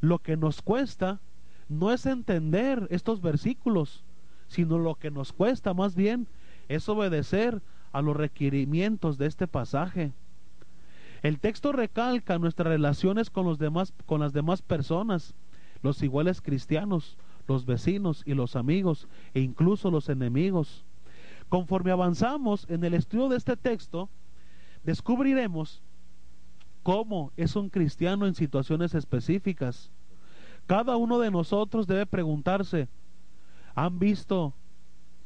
Lo que nos cuesta no es entender estos versículos, sino lo que nos cuesta más bien es obedecer a los requerimientos de este pasaje. El texto recalca nuestras relaciones con los demás con las demás personas, los iguales cristianos, los vecinos y los amigos e incluso los enemigos. Conforme avanzamos en el estudio de este texto, descubriremos cómo es un cristiano en situaciones específicas. Cada uno de nosotros debe preguntarse, ¿han visto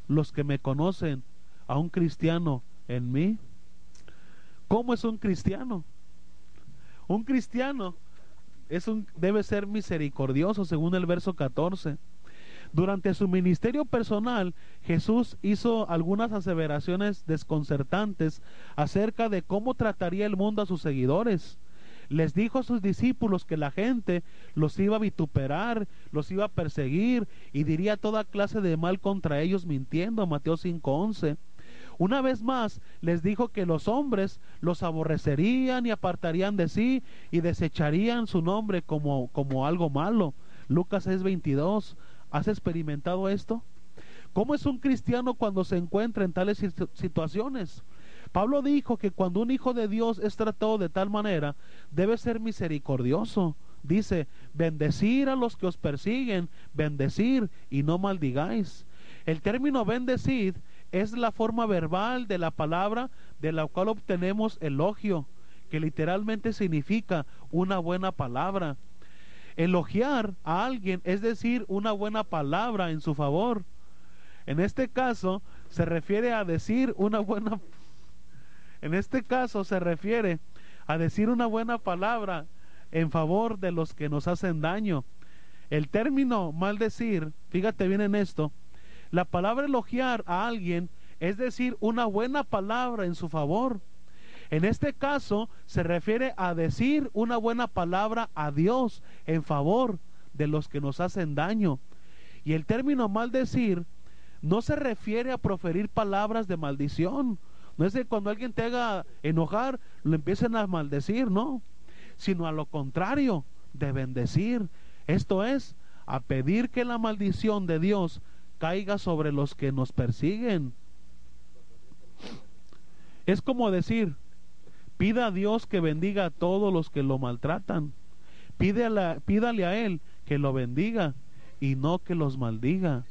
los que me conocen a un cristiano en mí? ¿Cómo es un cristiano? Un cristiano es un, debe ser misericordioso, según el verso 14. Durante su ministerio personal, Jesús hizo algunas aseveraciones desconcertantes acerca de cómo trataría el mundo a sus seguidores. Les dijo a sus discípulos que la gente los iba a vituperar, los iba a perseguir y diría toda clase de mal contra ellos mintiendo. Mateo 5:11. Una vez más les dijo que los hombres los aborrecerían y apartarían de sí y desecharían su nombre como, como algo malo. Lucas 6:22. ¿Has experimentado esto? ¿Cómo es un cristiano cuando se encuentra en tales situaciones? Pablo dijo que cuando un hijo de Dios es tratado de tal manera, debe ser misericordioso. Dice, bendecir a los que os persiguen, bendecir y no maldigáis. El término bendecid es la forma verbal de la palabra de la cual obtenemos elogio, que literalmente significa una buena palabra. Elogiar a alguien es decir una buena palabra en su favor. En este caso se refiere a decir una buena en este caso se refiere a decir una buena palabra en favor de los que nos hacen daño. El término maldecir, fíjate bien en esto, la palabra elogiar a alguien es decir una buena palabra en su favor. En este caso se refiere a decir una buena palabra a Dios en favor de los que nos hacen daño. Y el término maldecir no se refiere a proferir palabras de maldición. No es de cuando alguien te haga enojar, lo empiecen a maldecir, no. Sino a lo contrario, de bendecir. Esto es, a pedir que la maldición de Dios caiga sobre los que nos persiguen. Es como decir, Pida a Dios que bendiga a todos los que lo maltratan. pídale a Él que lo bendiga y no que los maldiga.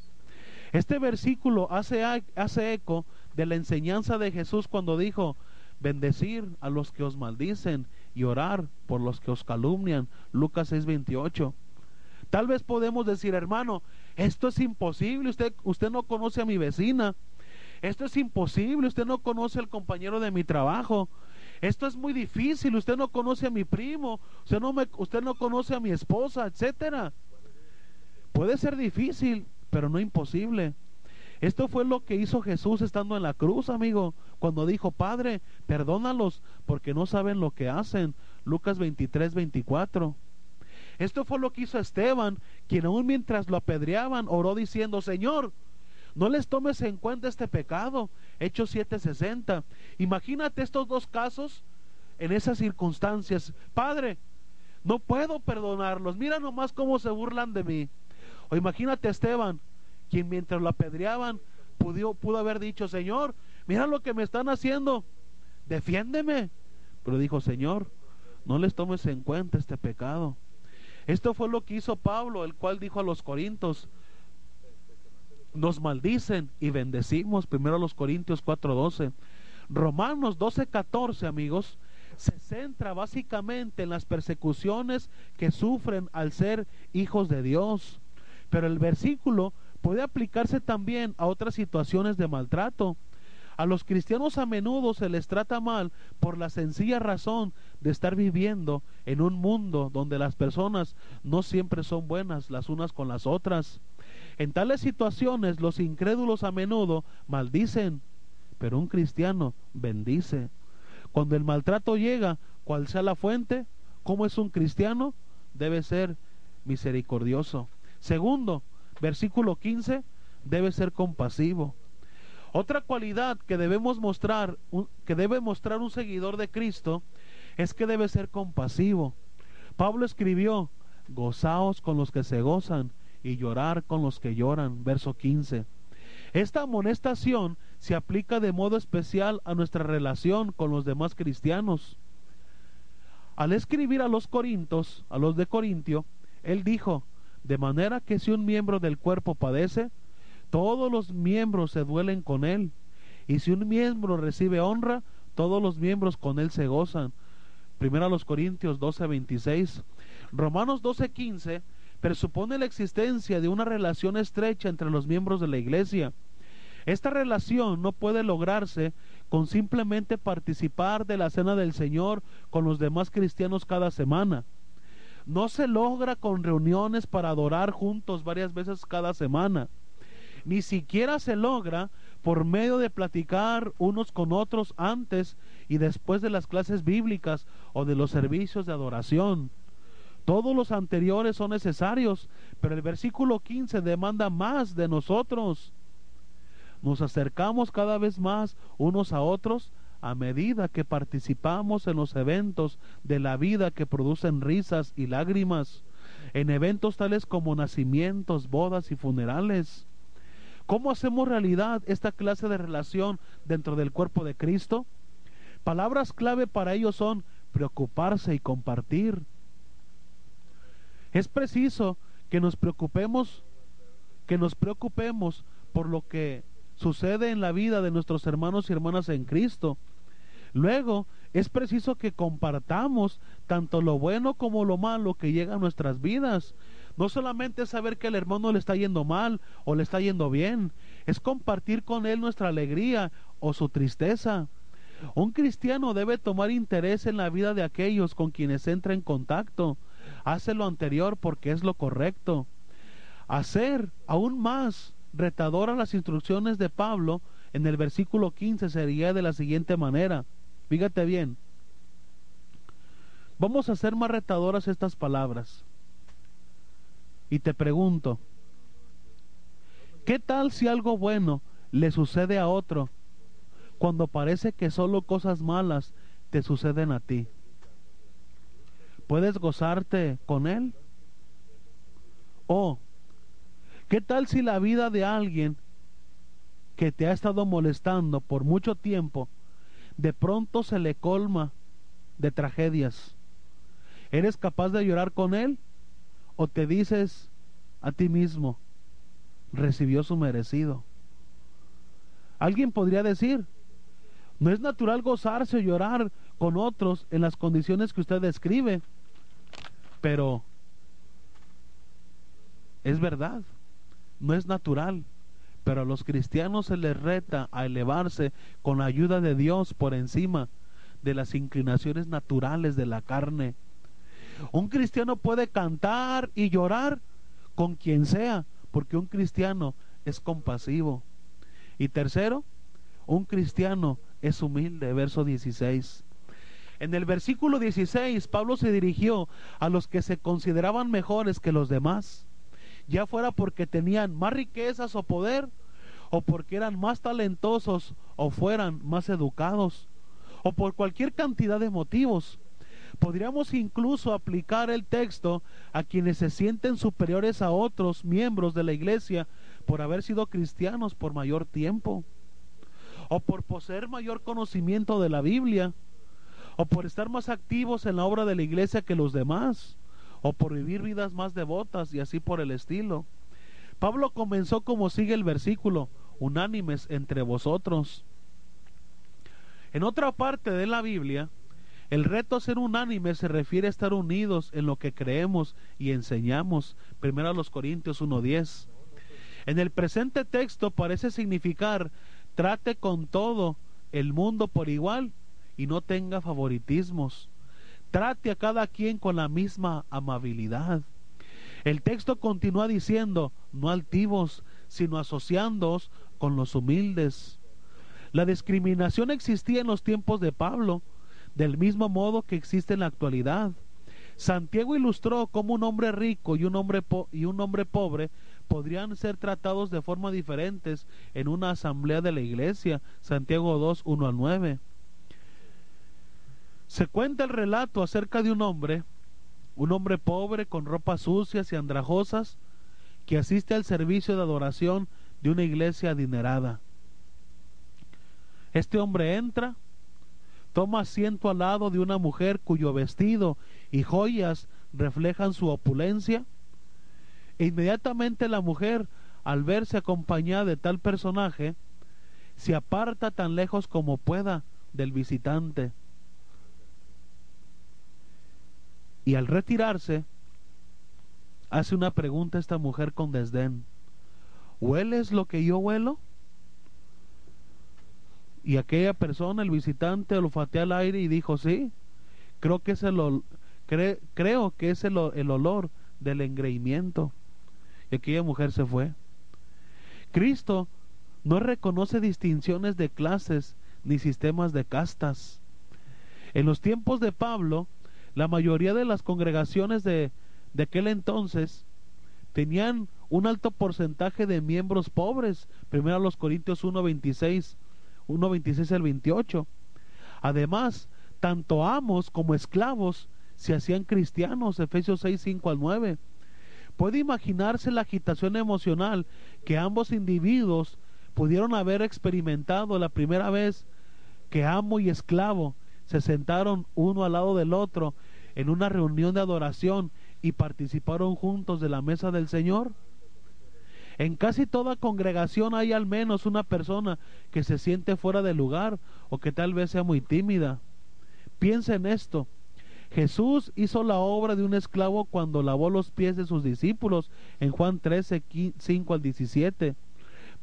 Este versículo hace, hace eco de la enseñanza de Jesús cuando dijo, bendecir a los que os maldicen y orar por los que os calumnian. Lucas 6:28. Tal vez podemos decir, hermano, esto es imposible, usted, usted no conoce a mi vecina, esto es imposible, usted no conoce al compañero de mi trabajo, esto es muy difícil, usted no conoce a mi primo, usted no, me, usted no conoce a mi esposa, etcétera. Puede ser difícil, pero no imposible. Esto fue lo que hizo Jesús estando en la cruz, amigo, cuando dijo, Padre, perdónalos porque no saben lo que hacen. Lucas 23, 24. Esto fue lo que hizo Esteban, quien aún mientras lo apedreaban oró diciendo, Señor, no les tomes en cuenta este pecado. Hechos 7:60. Imagínate estos dos casos en esas circunstancias. Padre, no puedo perdonarlos. Mira nomás cómo se burlan de mí. O imagínate a Esteban, quien mientras lo apedreaban pudo, pudo haber dicho, Señor, mira lo que me están haciendo. Defiéndeme. Pero dijo, Señor, no les tomes en cuenta este pecado. Esto fue lo que hizo Pablo, el cual dijo a los Corintios, nos maldicen y bendecimos. Primero los Corintios 4:12. Romanos 12:14, amigos, se centra básicamente en las persecuciones que sufren al ser hijos de Dios. Pero el versículo puede aplicarse también a otras situaciones de maltrato. A los cristianos a menudo se les trata mal por la sencilla razón de estar viviendo en un mundo donde las personas no siempre son buenas las unas con las otras. En tales situaciones los incrédulos a menudo maldicen, pero un cristiano bendice. Cuando el maltrato llega, cual sea la fuente, como es un cristiano, debe ser misericordioso. Segundo, versículo 15, debe ser compasivo. Otra cualidad que debemos mostrar, que debe mostrar un seguidor de Cristo, es que debe ser compasivo. Pablo escribió, gozaos con los que se gozan y llorar con los que lloran, verso 15. Esta amonestación se aplica de modo especial a nuestra relación con los demás cristianos. Al escribir a los Corintios, a los de Corintio, él dijo, de manera que si un miembro del cuerpo padece, todos los miembros se duelen con él. Y si un miembro recibe honra, todos los miembros con él se gozan. Primero a los Corintios 12, 26. Romanos 12, 15 presupone la existencia de una relación estrecha entre los miembros de la iglesia. Esta relación no puede lograrse con simplemente participar de la cena del Señor con los demás cristianos cada semana. No se logra con reuniones para adorar juntos varias veces cada semana. Ni siquiera se logra por medio de platicar unos con otros antes y después de las clases bíblicas o de los servicios de adoración. Todos los anteriores son necesarios, pero el versículo 15 demanda más de nosotros. Nos acercamos cada vez más unos a otros a medida que participamos en los eventos de la vida que producen risas y lágrimas, en eventos tales como nacimientos, bodas y funerales. ¿Cómo hacemos realidad esta clase de relación dentro del cuerpo de Cristo? Palabras clave para ello son preocuparse y compartir es preciso que nos preocupemos, que nos preocupemos por lo que sucede en la vida de nuestros hermanos y hermanas en Cristo. Luego, es preciso que compartamos tanto lo bueno como lo malo que llega a nuestras vidas. No solamente saber que el hermano le está yendo mal o le está yendo bien, es compartir con él nuestra alegría o su tristeza. Un cristiano debe tomar interés en la vida de aquellos con quienes entra en contacto hace lo anterior porque es lo correcto. Hacer aún más retadora las instrucciones de Pablo en el versículo 15 sería de la siguiente manera. Fíjate bien. Vamos a hacer más retadoras estas palabras. Y te pregunto, ¿qué tal si algo bueno le sucede a otro cuando parece que solo cosas malas te suceden a ti? ¿Puedes gozarte con Él? ¿O qué tal si la vida de alguien que te ha estado molestando por mucho tiempo, de pronto se le colma de tragedias? ¿Eres capaz de llorar con Él? ¿O te dices a ti mismo, recibió su merecido? Alguien podría decir, no es natural gozarse o llorar con otros en las condiciones que usted describe. Pero es verdad, no es natural, pero a los cristianos se les reta a elevarse con la ayuda de Dios por encima de las inclinaciones naturales de la carne. Un cristiano puede cantar y llorar con quien sea, porque un cristiano es compasivo. Y tercero, un cristiano es humilde, verso 16. En el versículo 16, Pablo se dirigió a los que se consideraban mejores que los demás, ya fuera porque tenían más riquezas o poder, o porque eran más talentosos o fueran más educados, o por cualquier cantidad de motivos. Podríamos incluso aplicar el texto a quienes se sienten superiores a otros miembros de la iglesia por haber sido cristianos por mayor tiempo, o por poseer mayor conocimiento de la Biblia, o por estar más activos en la obra de la iglesia que los demás, o por vivir vidas más devotas y así por el estilo. Pablo comenzó como sigue el versículo, unánimes entre vosotros. En otra parte de la Biblia, el reto a ser unánime se refiere a estar unidos en lo que creemos y enseñamos. Primero los Corintios 1.10. En el presente texto parece significar trate con todo el mundo por igual y no tenga favoritismos. Trate a cada quien con la misma amabilidad. El texto continúa diciendo, no altivos, sino asociándoos con los humildes. La discriminación existía en los tiempos de Pablo, del mismo modo que existe en la actualidad. Santiago ilustró cómo un hombre rico y un hombre, y un hombre pobre podrían ser tratados de forma diferentes en una asamblea de la iglesia. Santiago 2, 1 al 9. Se cuenta el relato acerca de un hombre, un hombre pobre con ropas sucias y andrajosas, que asiste al servicio de adoración de una iglesia adinerada. Este hombre entra, toma asiento al lado de una mujer cuyo vestido y joyas reflejan su opulencia, e inmediatamente la mujer, al verse acompañada de tal personaje, se aparta tan lejos como pueda del visitante. Y al retirarse, hace una pregunta a esta mujer con desdén. ¿Hueles lo que yo huelo? Y aquella persona, el visitante, olfateó al aire y dijo, sí, creo que es el, creo que es el, el olor del engreimiento. Y aquella mujer se fue. Cristo no reconoce distinciones de clases ni sistemas de castas. En los tiempos de Pablo, la mayoría de las congregaciones de, de aquel entonces tenían un alto porcentaje de miembros pobres. Primero a los Corintios 1.26, 1.26 al 28. Además, tanto amos como esclavos se hacían cristianos, Efesios 6, 5 al 9. Puede imaginarse la agitación emocional que ambos individuos pudieron haber experimentado la primera vez que amo y esclavo se sentaron uno al lado del otro en una reunión de adoración y participaron juntos de la mesa del Señor. En casi toda congregación hay al menos una persona que se siente fuera de lugar o que tal vez sea muy tímida. Piensa en esto. Jesús hizo la obra de un esclavo cuando lavó los pies de sus discípulos en Juan 13, 5 al 17.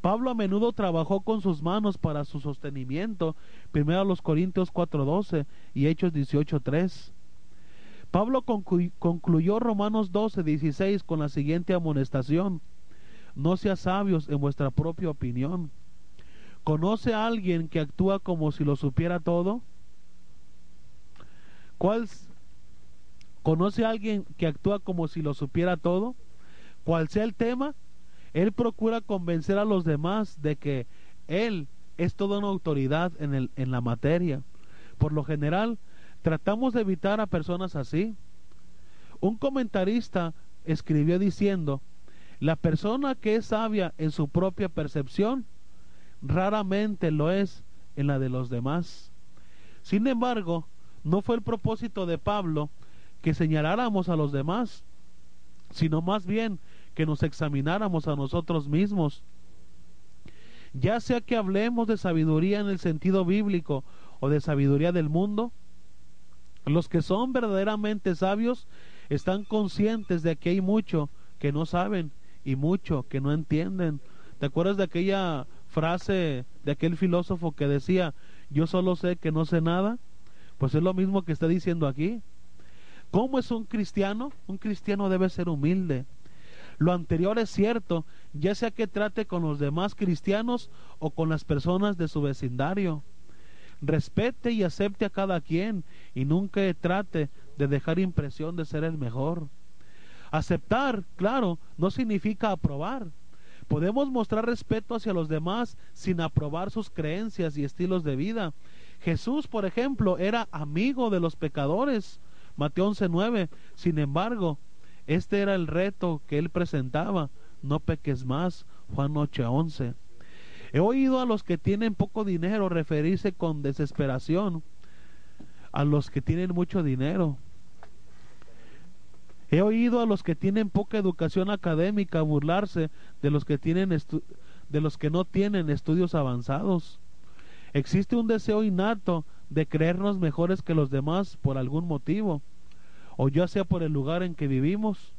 Pablo a menudo trabajó con sus manos para su sostenimiento, primero a los Corintios 4:12 y Hechos 18:3. Pablo concluyó Romanos 12:16 con la siguiente amonestación: No seas sabios en vuestra propia opinión. ¿Conoce a alguien que actúa como si lo supiera todo? ¿Cuál conoce a alguien que actúa como si lo supiera todo? Cual sea el tema, él procura convencer a los demás de que él es toda una autoridad en, el, en la materia. Por lo general, tratamos de evitar a personas así. Un comentarista escribió diciendo, la persona que es sabia en su propia percepción, raramente lo es en la de los demás. Sin embargo, no fue el propósito de Pablo que señaláramos a los demás, sino más bien que nos examináramos a nosotros mismos. Ya sea que hablemos de sabiduría en el sentido bíblico o de sabiduría del mundo, los que son verdaderamente sabios están conscientes de que hay mucho que no saben y mucho que no entienden. ¿Te acuerdas de aquella frase de aquel filósofo que decía, yo solo sé que no sé nada? Pues es lo mismo que está diciendo aquí. ¿Cómo es un cristiano? Un cristiano debe ser humilde. Lo anterior es cierto, ya sea que trate con los demás cristianos o con las personas de su vecindario. Respete y acepte a cada quien y nunca trate de dejar impresión de ser el mejor. Aceptar, claro, no significa aprobar. Podemos mostrar respeto hacia los demás sin aprobar sus creencias y estilos de vida. Jesús, por ejemplo, era amigo de los pecadores. Mateo 11:9. Sin embargo, este era el reto que él presentaba. No peques más. Juan 8:11. He oído a los que tienen poco dinero referirse con desesperación a los que tienen mucho dinero. He oído a los que tienen poca educación académica burlarse de los que tienen de los que no tienen estudios avanzados. Existe un deseo innato de creernos mejores que los demás por algún motivo, o ya sea por el lugar en que vivimos,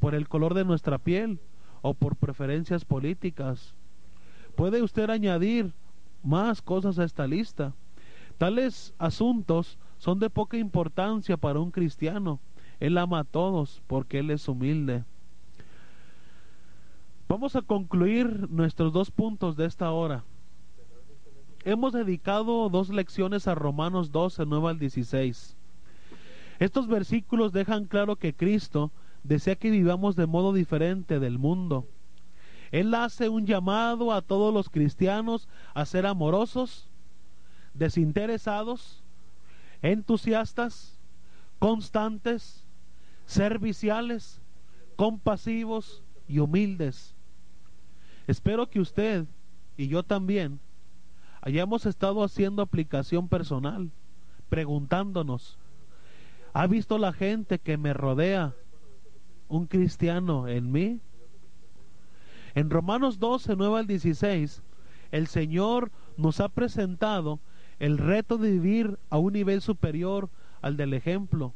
por el color de nuestra piel o por preferencias políticas. Puede usted añadir más cosas a esta lista. Tales asuntos son de poca importancia para un cristiano. Él ama a todos porque Él es humilde. Vamos a concluir nuestros dos puntos de esta hora. Hemos dedicado dos lecciones a Romanos 12, 9 al 16. Estos versículos dejan claro que Cristo desea que vivamos de modo diferente del mundo. Él hace un llamado a todos los cristianos a ser amorosos, desinteresados, entusiastas, constantes, serviciales, compasivos y humildes. Espero que usted y yo también hayamos estado haciendo aplicación personal, preguntándonos, ¿ha visto la gente que me rodea un cristiano en mí? En Romanos 12, 9 al 16, el Señor nos ha presentado el reto de vivir a un nivel superior al del ejemplo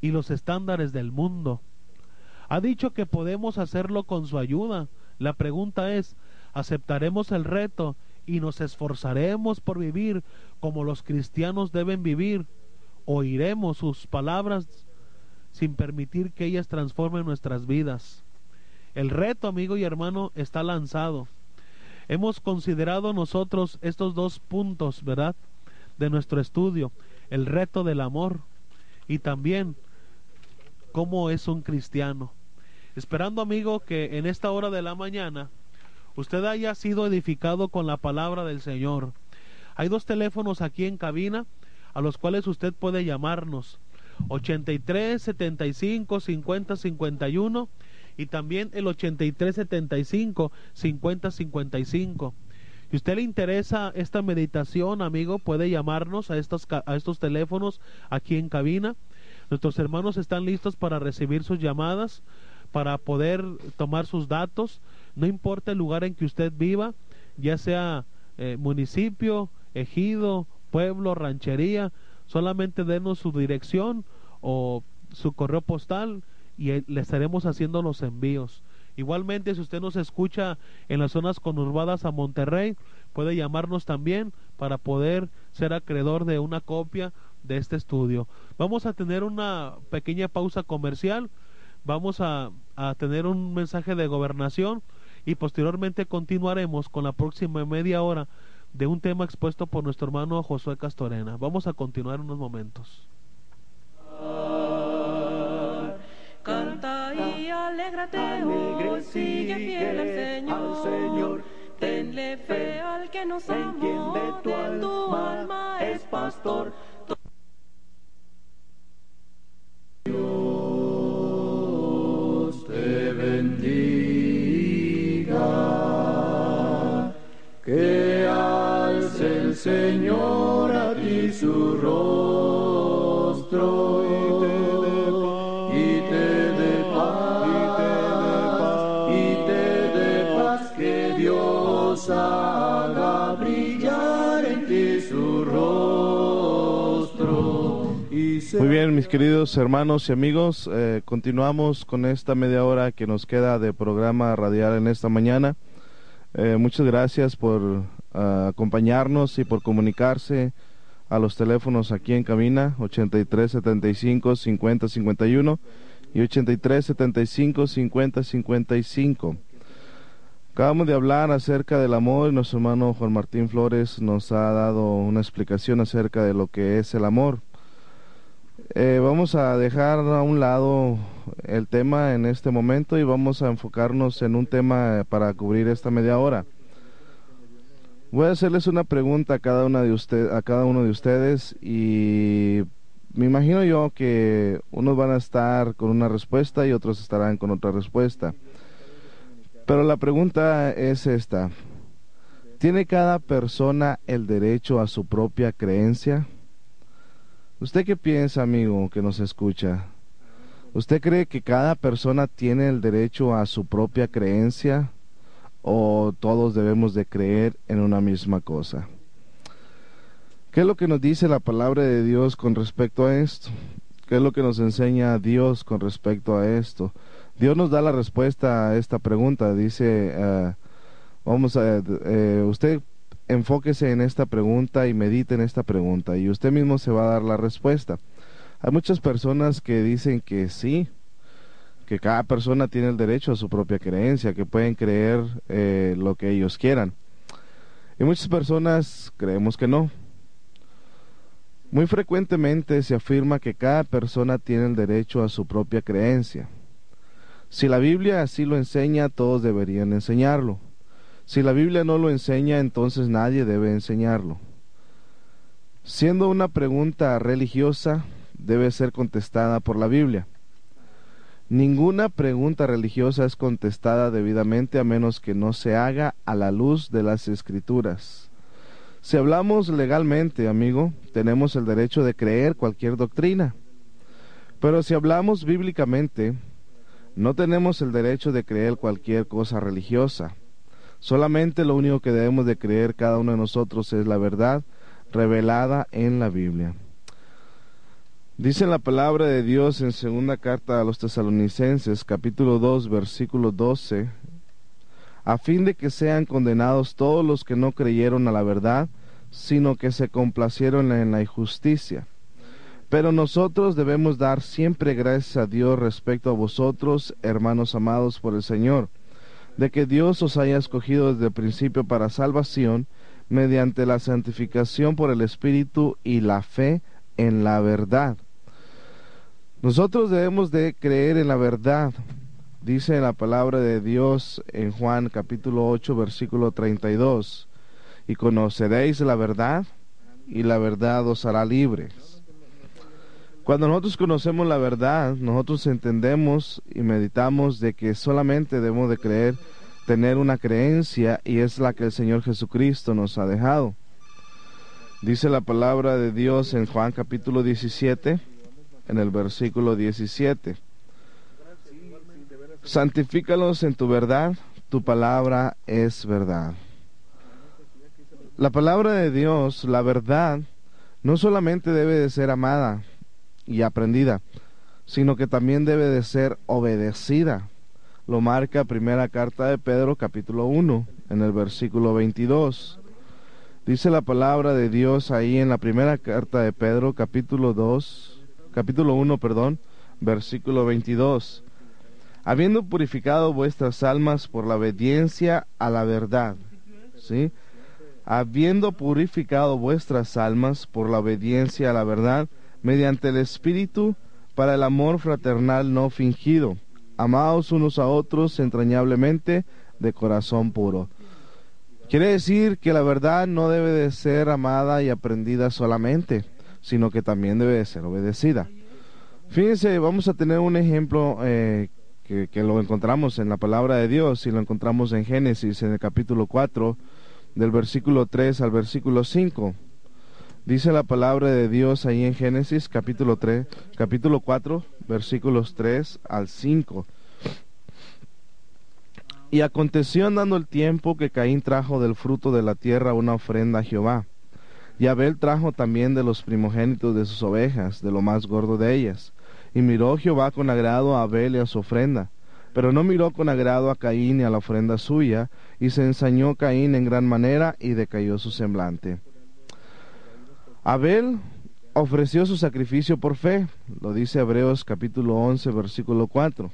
y los estándares del mundo. Ha dicho que podemos hacerlo con su ayuda. La pregunta es, ¿aceptaremos el reto y nos esforzaremos por vivir como los cristianos deben vivir? ¿Oiremos sus palabras sin permitir que ellas transformen nuestras vidas? El reto, amigo y hermano, está lanzado. Hemos considerado nosotros estos dos puntos, ¿verdad? De nuestro estudio. El reto del amor y también cómo es un cristiano. Esperando, amigo, que en esta hora de la mañana usted haya sido edificado con la palabra del Señor. Hay dos teléfonos aquí en cabina a los cuales usted puede llamarnos. 83 75 50 51 y también el 83 75 50 55. Si usted le interesa esta meditación, amigo, puede llamarnos a estos, a estos teléfonos aquí en cabina. Nuestros hermanos están listos para recibir sus llamadas, para poder tomar sus datos. No importa el lugar en que usted viva, ya sea eh, municipio, ejido, pueblo, ranchería, solamente denos su dirección o su correo postal y le estaremos haciendo los envíos. Igualmente, si usted nos escucha en las zonas conurbadas a Monterrey, puede llamarnos también para poder ser acreedor de una copia de este estudio. Vamos a tener una pequeña pausa comercial, vamos a, a tener un mensaje de gobernación y posteriormente continuaremos con la próxima media hora de un tema expuesto por nuestro hermano Josué Castorena. Vamos a continuar unos momentos. Canta y alégrate, oh, sigue fiel al Señor. Señor. Tenle fe al que nos amó, de tu de tu alma alma es pastor. Dios te bendiga, que alce el Señor a ti su rostro Muy bien, mis queridos hermanos y amigos, eh, continuamos con esta media hora que nos queda de programa radial en esta mañana. Eh, muchas gracias por ah, acompañarnos y por comunicarse a los teléfonos aquí en cabina 83 75 50 51 y 83 75 50 55. Acabamos de hablar acerca del amor y nuestro hermano Juan Martín Flores nos ha dado una explicación acerca de lo que es el amor. Eh, vamos a dejar a un lado el tema en este momento y vamos a enfocarnos en un tema para cubrir esta media hora. Voy a hacerles una pregunta a cada una de usted, a cada uno de ustedes y me imagino yo que unos van a estar con una respuesta y otros estarán con otra respuesta. Pero la pregunta es esta. ¿Tiene cada persona el derecho a su propia creencia? ¿Usted qué piensa, amigo, que nos escucha? ¿Usted cree que cada persona tiene el derecho a su propia creencia o todos debemos de creer en una misma cosa? ¿Qué es lo que nos dice la palabra de Dios con respecto a esto? ¿Qué es lo que nos enseña Dios con respecto a esto? Dios nos da la respuesta a esta pregunta. Dice, eh, vamos a, eh, usted enfóquese en esta pregunta y medite en esta pregunta y usted mismo se va a dar la respuesta. Hay muchas personas que dicen que sí, que cada persona tiene el derecho a su propia creencia, que pueden creer eh, lo que ellos quieran. Y muchas personas creemos que no. Muy frecuentemente se afirma que cada persona tiene el derecho a su propia creencia. Si la Biblia así lo enseña, todos deberían enseñarlo. Si la Biblia no lo enseña, entonces nadie debe enseñarlo. Siendo una pregunta religiosa, debe ser contestada por la Biblia. Ninguna pregunta religiosa es contestada debidamente a menos que no se haga a la luz de las escrituras. Si hablamos legalmente, amigo, tenemos el derecho de creer cualquier doctrina. Pero si hablamos bíblicamente, no tenemos el derecho de creer cualquier cosa religiosa. Solamente lo único que debemos de creer cada uno de nosotros es la verdad revelada en la Biblia. Dice la palabra de Dios en segunda carta a los tesalonicenses, capítulo 2, versículo 12, a fin de que sean condenados todos los que no creyeron a la verdad, sino que se complacieron en la injusticia. Pero nosotros debemos dar siempre gracias a Dios respecto a vosotros, hermanos amados por el Señor, de que Dios os haya escogido desde el principio para salvación, mediante la santificación por el Espíritu y la fe en la verdad nosotros debemos de creer en la verdad. Dice la palabra de Dios en Juan capítulo 8 versículo 32. Y conoceréis la verdad y la verdad os hará libres. Cuando nosotros conocemos la verdad, nosotros entendemos y meditamos de que solamente debemos de creer, tener una creencia y es la que el Señor Jesucristo nos ha dejado. Dice la palabra de Dios en Juan capítulo 17 en el versículo 17. Santifícalos en tu verdad, tu palabra es verdad. La palabra de Dios, la verdad, no solamente debe de ser amada y aprendida, sino que también debe de ser obedecida. Lo marca primera carta de Pedro capítulo 1 en el versículo 22. Dice la palabra de Dios ahí en la primera carta de Pedro capítulo 2 capítulo 1, perdón, versículo 22. Habiendo purificado vuestras almas por la obediencia a la verdad, ¿sí? Habiendo purificado vuestras almas por la obediencia a la verdad, mediante el Espíritu, para el amor fraternal no fingido. Amaos unos a otros entrañablemente de corazón puro. Quiere decir que la verdad no debe de ser amada y aprendida solamente sino que también debe ser obedecida. Fíjense, vamos a tener un ejemplo eh, que, que, lo encontramos en la palabra de Dios y lo encontramos en Génesis, en el capítulo 4, del versículo 3 al versículo 5. Dice la palabra de Dios ahí en Génesis, capítulo 3, capítulo 4, versículos 3 al 5. Y aconteció andando el tiempo que Caín trajo del fruto de la tierra una ofrenda a Jehová. Y Abel trajo también de los primogénitos de sus ovejas, de lo más gordo de ellas. Y miró Jehová con agrado a Abel y a su ofrenda, pero no miró con agrado a Caín y a la ofrenda suya, y se ensañó Caín en gran manera y decayó su semblante. Abel ofreció su sacrificio por fe, lo dice Hebreos capítulo 11, versículo 4.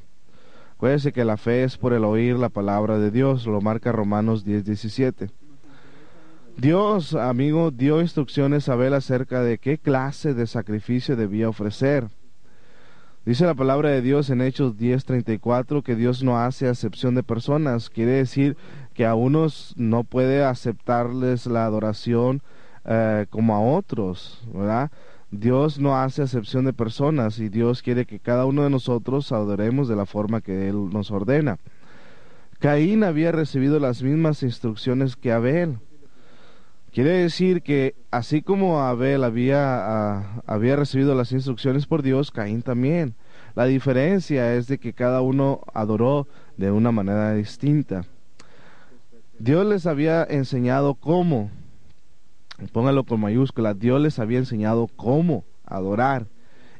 Acuérdese que la fe es por el oír la palabra de Dios, lo marca Romanos 10, 17. Dios, amigo, dio instrucciones a Abel acerca de qué clase de sacrificio debía ofrecer. Dice la palabra de Dios en Hechos 10:34 que Dios no hace acepción de personas. Quiere decir que a unos no puede aceptarles la adoración eh, como a otros, ¿verdad? Dios no hace acepción de personas y Dios quiere que cada uno de nosotros adoremos de la forma que Él nos ordena. Caín había recibido las mismas instrucciones que Abel. Quiere decir que así como Abel había, ah, había recibido las instrucciones por Dios, Caín también. La diferencia es de que cada uno adoró de una manera distinta. Dios les había enseñado cómo, póngalo con mayúscula, Dios les había enseñado cómo adorar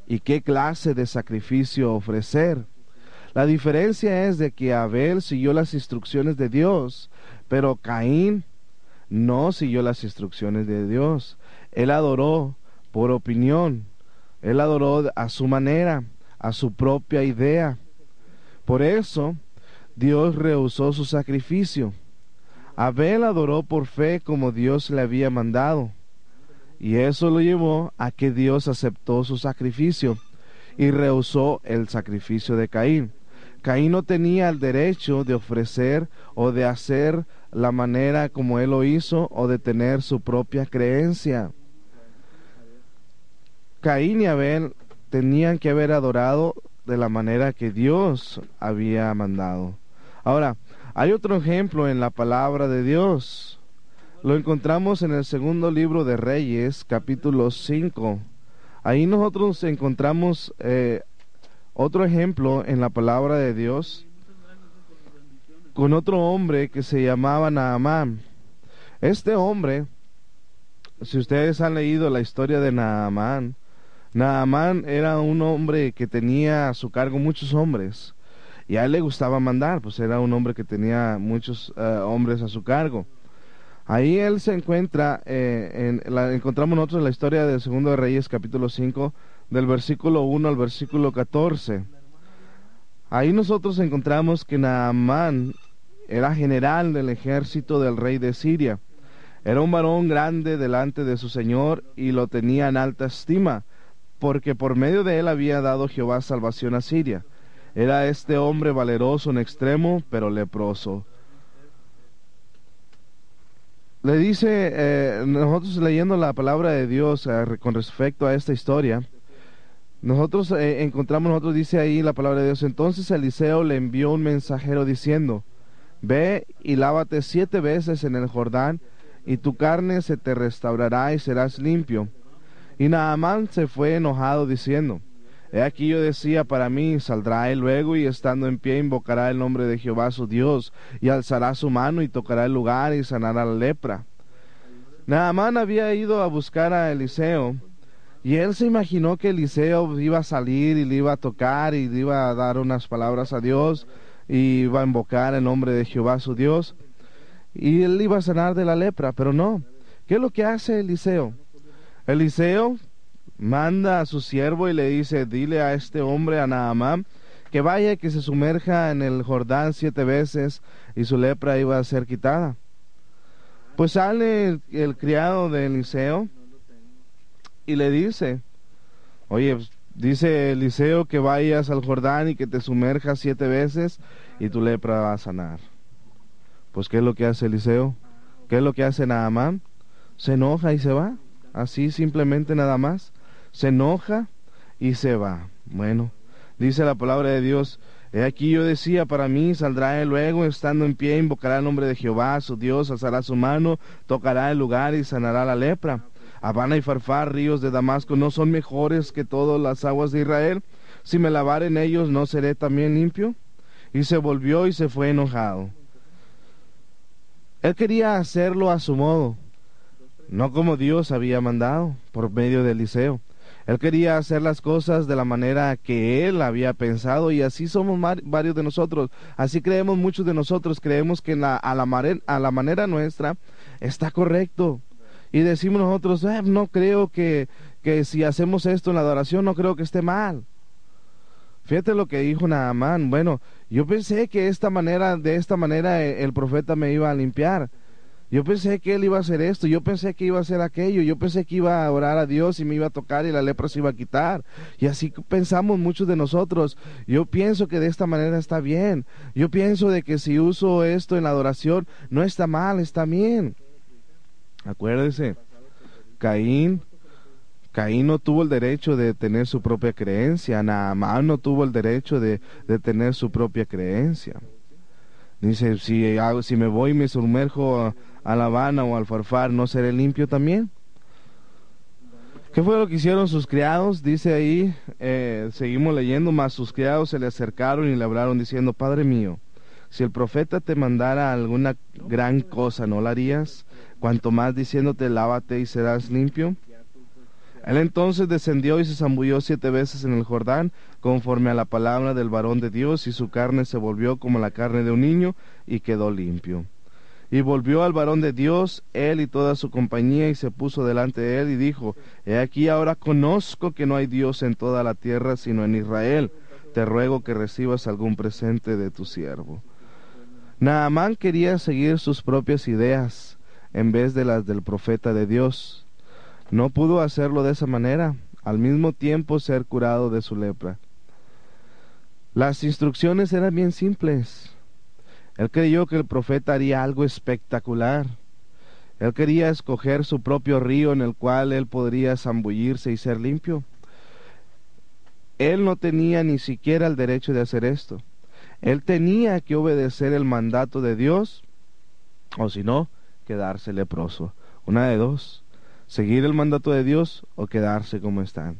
y qué clase de sacrificio ofrecer. La diferencia es de que Abel siguió las instrucciones de Dios, pero Caín no siguió las instrucciones de Dios. Él adoró por opinión. Él adoró a su manera, a su propia idea. Por eso Dios rehusó su sacrificio. Abel adoró por fe como Dios le había mandado. Y eso lo llevó a que Dios aceptó su sacrificio y rehusó el sacrificio de Caín. Caín no tenía el derecho de ofrecer o de hacer la manera como él lo hizo o de tener su propia creencia. Caín y Abel tenían que haber adorado de la manera que Dios había mandado. Ahora, hay otro ejemplo en la palabra de Dios. Lo encontramos en el segundo libro de Reyes, capítulo 5. Ahí nosotros encontramos eh, otro ejemplo en la palabra de Dios con otro hombre que se llamaba Naamán. Este hombre, si ustedes han leído la historia de Naamán, Naamán era un hombre que tenía a su cargo muchos hombres y a él le gustaba mandar, pues era un hombre que tenía muchos eh, hombres a su cargo. Ahí él se encuentra, eh, en la, encontramos nosotros en la historia del segundo de Reyes capítulo 5, del versículo 1 al versículo 14. Ahí nosotros encontramos que Naamán era general del ejército del rey de Siria. Era un varón grande delante de su Señor y lo tenía en alta estima, porque por medio de él había dado Jehová salvación a Siria. Era este hombre valeroso en extremo, pero leproso. Le dice, eh, nosotros leyendo la palabra de Dios eh, con respecto a esta historia, nosotros eh, encontramos, nosotros dice ahí la palabra de Dios, entonces Eliseo le envió un mensajero diciendo, ve y lávate siete veces en el Jordán, y tu carne se te restaurará y serás limpio. Y Naamán se fue enojado diciendo, He aquí yo decía para mí, saldrá él luego y estando en pie invocará el nombre de Jehová su Dios, y alzará su mano y tocará el lugar y sanará la lepra. Naamán había ido a buscar a Eliseo, y él se imaginó que Eliseo iba a salir y le iba a tocar y le iba a dar unas palabras a Dios, y iba a invocar el nombre de Jehová su Dios, y él iba a sanar de la lepra, pero no. ¿Qué es lo que hace Eliseo? Eliseo manda a su siervo y le dice, dile a este hombre, a Naamán, que vaya y que se sumerja en el Jordán siete veces y su lepra iba a ser quitada. Pues sale el, criado de Eliseo y le dice, oye, dice Eliseo que vayas al Jordán y que te sumerjas siete veces y tu lepra va a sanar. Pues ¿qué es lo que hace Eliseo? ¿Qué es lo que hace Naamán? Se enoja y se va. Así simplemente nada más se enoja y se va. Bueno, dice la palabra de Dios, he aquí yo decía, para mí saldrá él luego, estando en pie, invocará el nombre de Jehová, su Dios, alzará su mano, tocará el lugar y sanará la lepra. Habana y Farfar, ríos de Damasco, ¿no son mejores que todas las aguas de Israel? Si me lavar en ellos, ¿no seré también limpio? Y se volvió y se fue enojado. Él quería hacerlo a su modo, no como Dios había mandado, por medio de Eliseo. Él quería hacer las cosas de la manera que él había pensado y así somos varios de nosotros. Así creemos muchos de nosotros, creemos que la, a, la a la manera nuestra está correcto. Y decimos nosotros, eh, no creo que, que si hacemos esto en la adoración, no creo que esté mal. Fíjate lo que dijo Naamán. Bueno, yo pensé que esta manera, de esta manera eh, el profeta me iba a limpiar. Yo pensé que él iba a hacer esto, yo pensé que iba a hacer aquello, yo pensé que iba a orar a Dios y me iba a tocar y la lepra se iba a quitar. Y así pensamos muchos de nosotros. Yo pienso que de esta manera está bien. Yo pienso de que si uso esto en la adoración no está mal, está bien. Acuérdese, Caín, Caín no tuvo el derecho de tener su propia creencia, Naamán no tuvo el derecho de, de tener su propia creencia. Dice, si, si me voy y me sumerjo a La Habana o al Farfar, ¿no seré limpio también? ¿Qué fue lo que hicieron sus criados? Dice ahí, eh, seguimos leyendo, más sus criados se le acercaron y le hablaron diciendo, Padre mío, si el profeta te mandara alguna gran cosa, ¿no la harías? Cuanto más diciéndote, lávate y serás limpio. Él entonces descendió y se zambulló siete veces en el Jordán, conforme a la palabra del varón de Dios, y su carne se volvió como la carne de un niño, y quedó limpio. Y volvió al varón de Dios, él y toda su compañía, y se puso delante de él y dijo, He aquí ahora conozco que no hay Dios en toda la tierra sino en Israel. Te ruego que recibas algún presente de tu siervo. Naamán quería seguir sus propias ideas en vez de las del profeta de Dios. No pudo hacerlo de esa manera, al mismo tiempo ser curado de su lepra. Las instrucciones eran bien simples. Él creyó que el profeta haría algo espectacular. Él quería escoger su propio río en el cual él podría zambullirse y ser limpio. Él no tenía ni siquiera el derecho de hacer esto. Él tenía que obedecer el mandato de Dios, o si no, quedarse leproso. Una de dos, seguir el mandato de Dios o quedarse como están.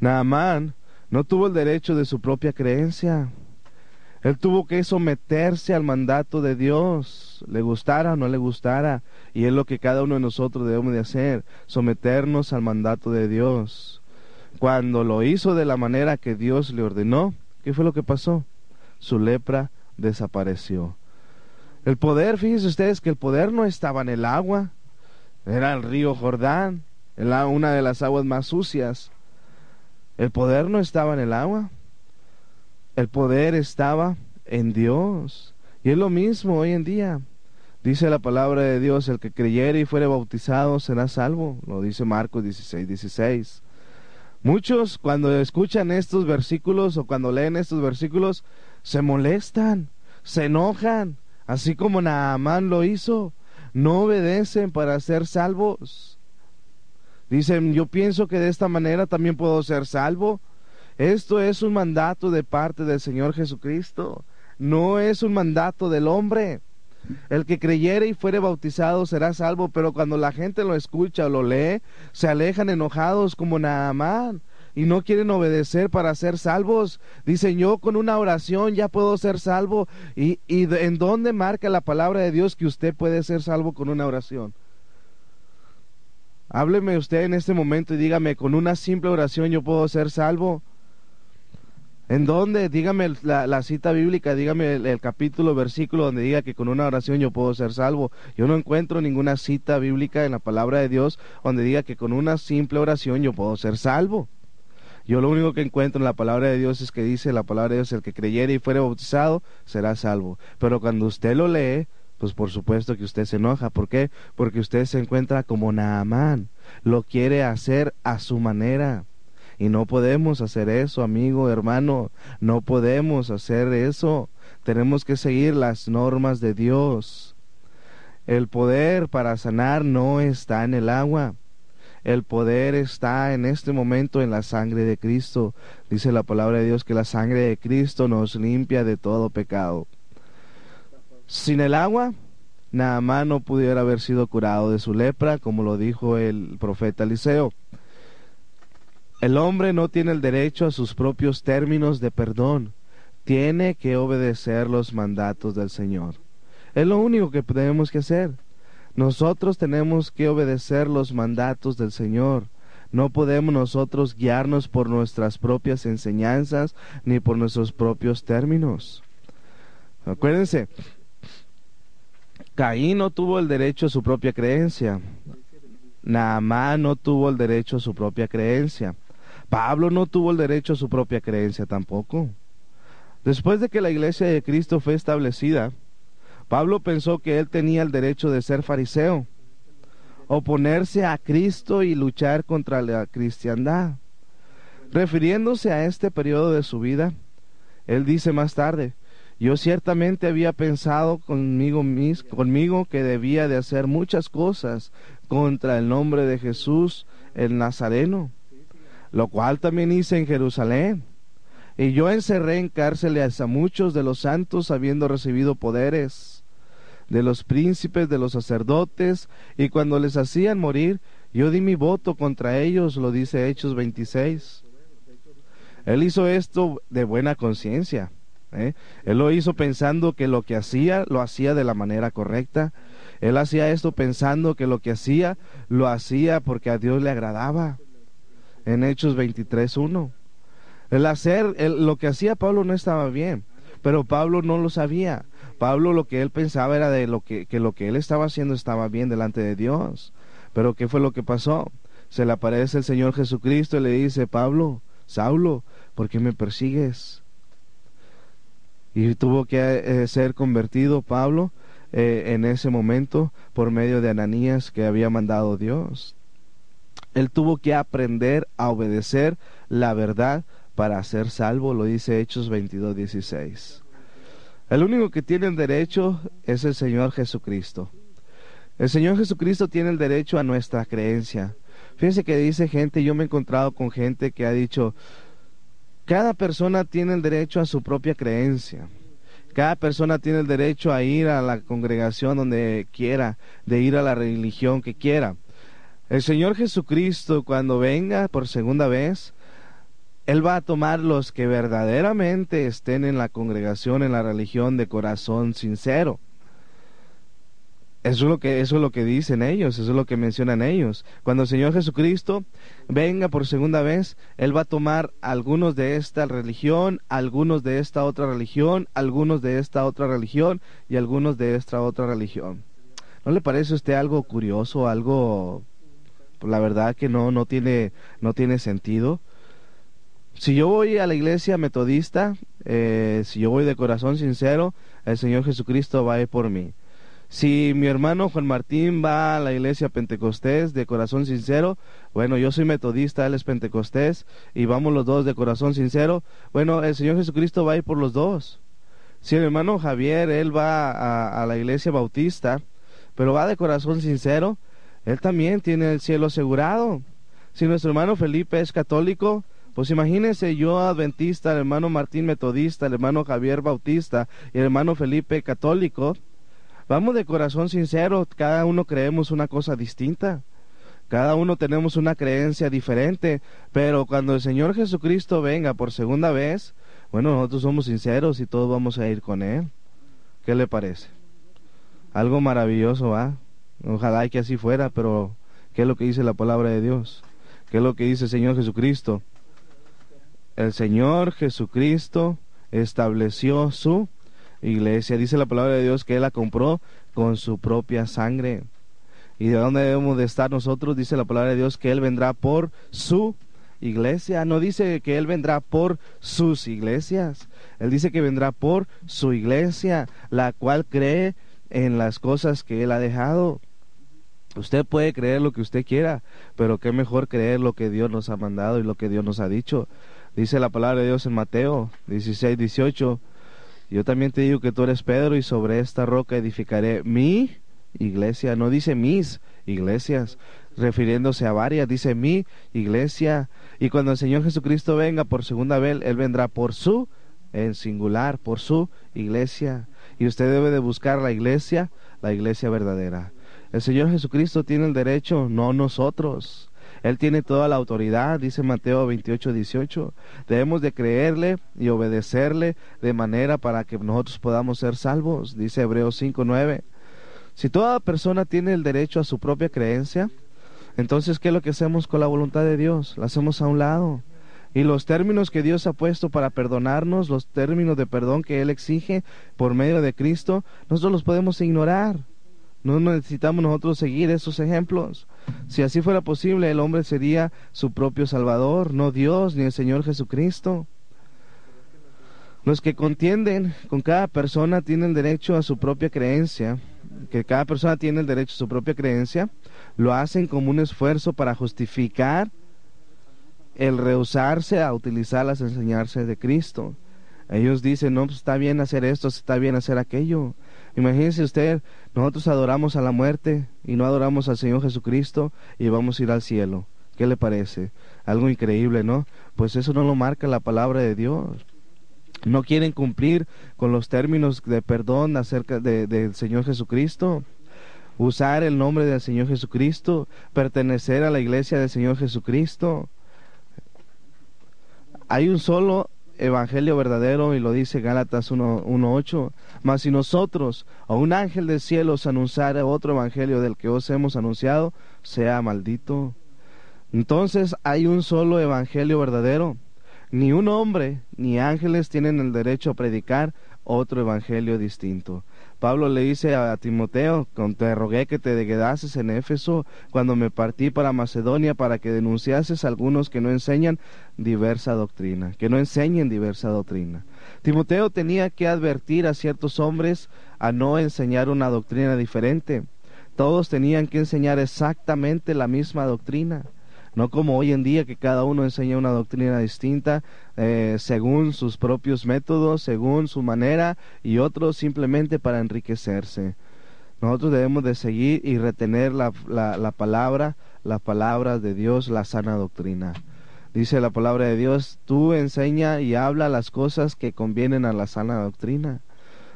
Naamán no tuvo el derecho de su propia creencia. Él tuvo que someterse al mandato de Dios, le gustara o no le gustara. Y es lo que cada uno de nosotros debemos de hacer, someternos al mandato de Dios. Cuando lo hizo de la manera que Dios le ordenó, ¿qué fue lo que pasó? Su lepra desapareció. El poder, fíjense ustedes que el poder no estaba en el agua, era el río Jordán, una de las aguas más sucias. El poder no estaba en el agua. El poder estaba en Dios. Y es lo mismo hoy en día. Dice la palabra de Dios, el que creyere y fuere bautizado será salvo. Lo dice Marcos 16, 16. Muchos cuando escuchan estos versículos o cuando leen estos versículos se molestan, se enojan, así como Naamán lo hizo. No obedecen para ser salvos. Dicen, yo pienso que de esta manera también puedo ser salvo. Esto es un mandato de parte del Señor Jesucristo. No es un mandato del hombre. El que creyere y fuere bautizado será salvo, pero cuando la gente lo escucha o lo lee, se alejan enojados como Naamán y no quieren obedecer para ser salvos. Dicen, yo con una oración ya puedo ser salvo. ¿Y, en dónde marca la palabra de Dios que usted puede ser salvo con una oración? Hábleme usted en este momento y dígame, con una simple oración yo puedo ser salvo. ¿En dónde? Dígame la, cita bíblica, dígame el, capítulo, versículo donde diga que con una oración yo puedo ser salvo. Yo no encuentro ninguna cita bíblica en la palabra de Dios donde diga que con una simple oración yo puedo ser salvo. Yo lo único que encuentro en la palabra de Dios es que dice la palabra de Dios, el que creyere y fuere bautizado será salvo. Pero cuando usted lo lee, pues por supuesto que usted se enoja. ¿Por qué? Porque usted se encuentra como Naamán. Lo quiere hacer a su manera. Y no podemos hacer eso, amigo, hermano. No podemos hacer eso. Tenemos que seguir las normas de Dios. El poder para sanar no está en el agua. El poder está en este momento en la sangre de Cristo. Dice la palabra de Dios que la sangre de Cristo nos limpia de todo pecado. Sin el agua, Naamán no pudiera haber sido curado de su lepra, como lo dijo el profeta Eliseo. El hombre no tiene el derecho a sus propios términos de perdón. Tiene que obedecer los mandatos del Señor. Es lo único que tenemos que hacer. Nosotros tenemos que obedecer los mandatos del Señor. No podemos nosotros guiarnos por nuestras propias enseñanzas ni por nuestros propios términos. Acuérdense, Caín no tuvo el derecho a su propia creencia. Naamán no tuvo el derecho a su propia creencia. Pablo no tuvo el derecho a su propia creencia tampoco. Después de que la iglesia de Cristo fue establecida, Pablo pensó que él tenía el derecho de ser fariseo, oponerse a Cristo y luchar contra la cristiandad. Refiriéndose a este periodo de su vida, él dice más tarde, yo ciertamente había pensado conmigo, mis, conmigo que debía de hacer muchas cosas contra el nombre de Jesús el Nazareno lo cual también hice en Jerusalén. Y yo encerré en cárceles a muchos de los santos habiendo recibido poderes, de los príncipes, de los sacerdotes, y cuando les hacían morir, yo di mi voto contra ellos, lo dice Hechos 26. Él hizo esto de buena conciencia. ¿eh? Él lo hizo pensando que lo que hacía lo hacía de la manera correcta. Él hacía esto pensando que lo que hacía lo hacía porque a Dios le agradaba en Hechos 23.1. El hacer, lo que hacía Pablo no estaba bien, pero Pablo no lo sabía. Pablo lo que él pensaba era de lo que, que lo que él estaba haciendo estaba bien delante de Dios. Pero ¿qué fue lo que pasó? Se le aparece el Señor Jesucristo y le dice, Pablo, Saulo, ¿por qué me persigues? Y tuvo que eh, ser convertido Pablo eh, en ese momento por medio de Ananías que había mandado Dios. Él tuvo que aprender a obedecer la verdad para ser salvo, lo dice Hechos 22, 16. El único que tiene el derecho es el Señor Jesucristo. El Señor Jesucristo tiene el derecho a nuestra creencia. Fíjense que dice gente, yo me he encontrado con gente que ha dicho, cada persona tiene el derecho a su propia creencia. Cada persona tiene el derecho a ir a la congregación donde quiera, de ir a la religión que quiera. El Señor Jesucristo cuando venga por segunda vez, Él va a tomar los que verdaderamente estén en la congregación, en la religión de corazón sincero. Eso es lo que eso es lo que dicen ellos, eso es lo que mencionan ellos. Cuando el Señor Jesucristo venga por segunda vez, él va a tomar algunos de esta religión, algunos de esta otra religión, algunos de esta otra religión y algunos de esta otra religión. ¿No le parece a usted algo curioso, algo la verdad que no no tiene no tiene sentido? Si yo voy a la iglesia metodista, eh, si yo voy de corazón sincero, el Señor Jesucristo va a ir por mí. Si mi hermano Juan Martín va a la iglesia pentecostés de corazón sincero, bueno, yo soy metodista, él es pentecostés, y vamos los dos de corazón sincero, bueno, el Señor Jesucristo va a ir por los dos. Si el hermano Javier, él va a la iglesia bautista, pero va de corazón sincero, él también tiene el cielo asegurado. Si nuestro hermano Felipe es católico, pues imagínense yo adventista, el hermano Martín metodista, el hermano Javier bautista y el hermano Felipe católico, Vamos de corazón sincero, cada uno creemos una cosa distinta. Cada uno tenemos una creencia diferente, pero cuando el Señor Jesucristo venga por segunda vez, bueno, nosotros somos sinceros y todos vamos a ir con Él. ¿Qué le parece? Algo maravilloso, ¿va? Ojalá que así fuera, pero ¿qué es lo que dice la palabra de Dios? ¿Qué es lo que dice el Señor Jesucristo? El Señor Jesucristo estableció su iglesia. Dice la palabra de Dios que Él la compró con su propia sangre. ¿Y de dónde debemos de estar nosotros? Dice la palabra de Dios que Él vendrá por su iglesia. No dice que Él vendrá por sus iglesias. Él dice que vendrá por su iglesia, la cual cree en las cosas que Él ha dejado. Usted puede creer lo que usted quiera, pero qué mejor creer lo que Dios nos ha mandado y lo que Dios nos ha dicho. Dice la palabra de Dios en Mateo 16, 18 yo también te digo que tú eres Pedro y sobre esta roca edificaré mi iglesia. No dice mis iglesias, refiriéndose a varias, dice mi iglesia. Y cuando el Señor Jesucristo venga por segunda vez, Él vendrá por su, en singular, por su iglesia. Y usted debe de buscar la iglesia, la iglesia verdadera. El Señor Jesucristo tiene el derecho, no nosotros. Él tiene toda la autoridad, dice Mateo 28, 18. Debemos de creerle y obedecerle de manera para que nosotros podamos ser salvos, dice Hebreos 5, 9. Si toda persona tiene el derecho a su propia creencia, entonces, ¿qué es lo que hacemos con la voluntad de Dios? La hacemos a un lado. Y los términos que Dios ha puesto para perdonarnos, los términos de perdón que Él exige por medio de Cristo, nosotros los podemos ignorar. No necesitamos nosotros seguir esos ejemplos. Si así fuera posible, el hombre sería su propio Salvador, no Dios ni el Señor Jesucristo. Los que contienden con cada persona tienen derecho a su propia creencia, que cada persona tiene el derecho a su propia creencia, lo hacen como un esfuerzo para justificar el rehusarse a utilizar las enseñanzas de Cristo. Ellos dicen, no, pues está bien hacer esto, está bien hacer aquello. Imagínese usted, nosotros adoramos a la muerte y no adoramos al Señor Jesucristo y vamos a ir al cielo. ¿Qué le parece? Algo increíble, ¿no? Pues eso no lo marca la palabra de Dios. No quieren cumplir con los términos de perdón acerca del Señor Jesucristo. Usar el nombre del Señor Jesucristo, pertenecer a la iglesia del Señor Jesucristo. Hay un solo evangelio verdadero y lo dice Gálatas 1.8. Mas si nosotros o un ángel del cielo os anunciara otro evangelio del que os hemos anunciado, sea maldito. Entonces hay un solo evangelio verdadero. Ni un hombre ni ángeles tienen el derecho a predicar otro evangelio distinto. Pablo le dice a Timoteo, te rogué que te quedases en Éfeso cuando me partí para Macedonia para que denunciases a algunos que no enseñan diversa doctrina, que no enseñen diversa doctrina. Timoteo tenía que advertir a ciertos hombres a no enseñar una doctrina diferente. Todos tenían que enseñar exactamente la misma doctrina. no como hoy en día que cada uno enseña una doctrina distinta eh, según sus propios métodos, según su manera y otros simplemente para enriquecerse. Nosotros debemos de seguir y retener la, la, la palabra, la palabra de Dios, la sana doctrina. Dice la palabra de Dios, tú enseña y habla las cosas que convienen a la sana doctrina.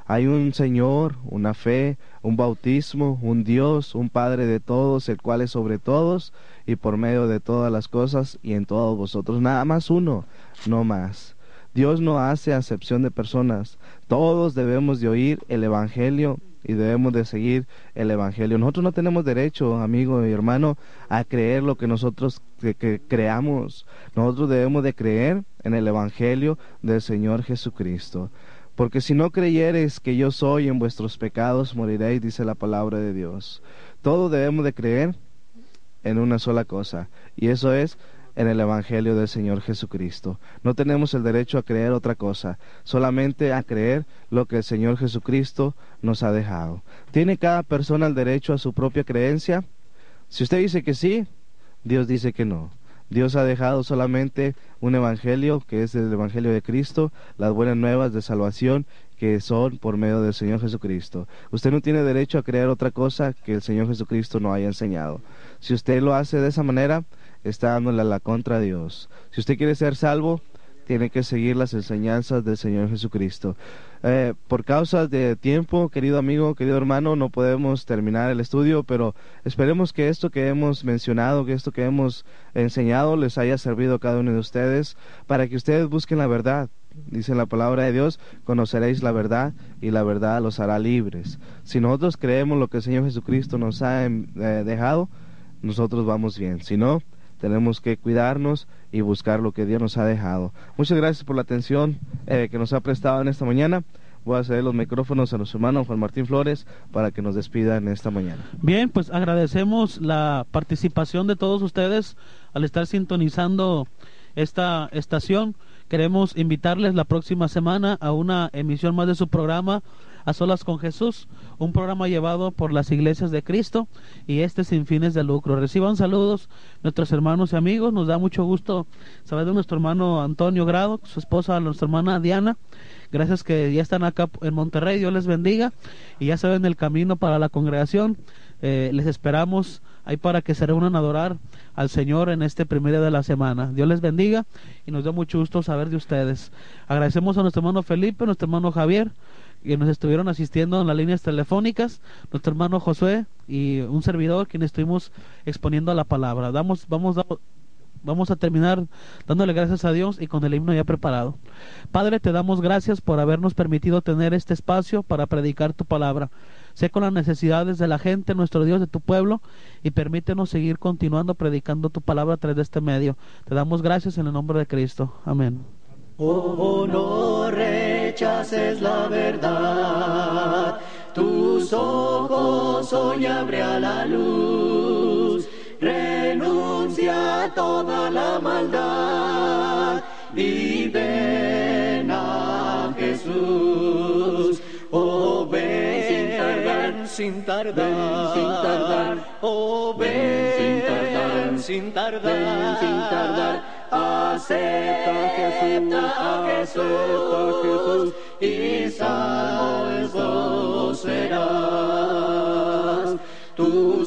Hay un Señor, una fe, un bautismo, un Dios, un Padre de todos, el cual es sobre todos y por medio de todas las cosas y en todos vosotros. Nada más uno, no más. Dios no hace acepción de personas. Todos debemos de oír el Evangelio y debemos de seguir el Evangelio. Nosotros no tenemos derecho, amigo y hermano, a creer lo que nosotros que, creamos. Nosotros debemos de creer en el Evangelio del Señor Jesucristo. Porque si no creyeres que yo soy en vuestros pecados, moriréis, dice la palabra de Dios. Todos debemos de creer en una sola cosa, y eso es en el Evangelio del Señor Jesucristo. No tenemos el derecho a creer otra cosa, solamente a creer lo que el Señor Jesucristo nos ha dejado. ¿Tiene cada persona el derecho a su propia creencia? Si usted dice que sí, Dios dice que no. Dios ha dejado solamente un evangelio, que es el evangelio de Cristo, las buenas nuevas de salvación, que son por medio del Señor Jesucristo. Usted no tiene derecho a creer otra cosa que el Señor Jesucristo no haya enseñado. Si usted lo hace de esa manera, está dándole la contra a Dios. Si usted quiere ser salvo, tiene que seguir las enseñanzas del Señor Jesucristo. Eh, por causa de tiempo, querido amigo, querido hermano, no podemos terminar el estudio, pero esperemos que esto que hemos mencionado, que esto que hemos enseñado les haya servido a cada uno de ustedes para que ustedes busquen la verdad. Dice la palabra de Dios, conoceréis la verdad y la verdad los hará libres. Si nosotros creemos lo que el Señor Jesucristo nos ha eh, dejado, nosotros vamos bien. Si no, tenemos que cuidarnos y buscar lo que Dios nos ha dejado. Muchas gracias por la atención eh, que nos ha prestado en esta mañana. Voy a ceder los micrófonos a nuestro hermano Juan Martín Flores para que nos despida en esta mañana. Bien, pues agradecemos la participación de todos ustedes al estar sintonizando esta estación. Queremos invitarles la próxima semana a una emisión más de su programa a Solas con Jesús, un programa llevado por las iglesias de Cristo y este sin fines de lucro. Reciban saludos nuestros hermanos y amigos. Nos da mucho gusto saber de nuestro hermano Antonio Grado, su esposa, nuestra hermana Diana. Gracias que ya están acá en Monterrey. Dios les bendiga y ya saben el camino para la congregación. Eh, les esperamos ahí para que se reúnan a adorar al Señor en este primer día de la semana. Dios les bendiga y nos da mucho gusto saber de ustedes. Agradecemos a nuestro hermano Felipe, nuestro hermano Javier, que nos estuvieron asistiendo en las líneas telefónicas, nuestro hermano Josué y un servidor quien estuvimos exponiendo la palabra. Damos, vamos, vamos a terminar dándole gracias a Dios y con el himno ya preparado. Padre, te damos gracias por habernos permitido tener este espacio para predicar tu palabra. Sé con las necesidades de la gente, nuestro Dios, de tu pueblo, y permítenos seguir continuando predicando tu palabra a través de este medio. Te damos gracias en el nombre de Cristo. Amén. Oh, no rechaces la verdad, tus ojos hoy abre a la luz, renuncia a toda la maldad y ven a Jesús. Oh, ven sin tardar, sin tardar, oh, ven sin tardar, sin tardar, sin tardar acepta Jesús, acepta Jesús, y salvo serás. Tú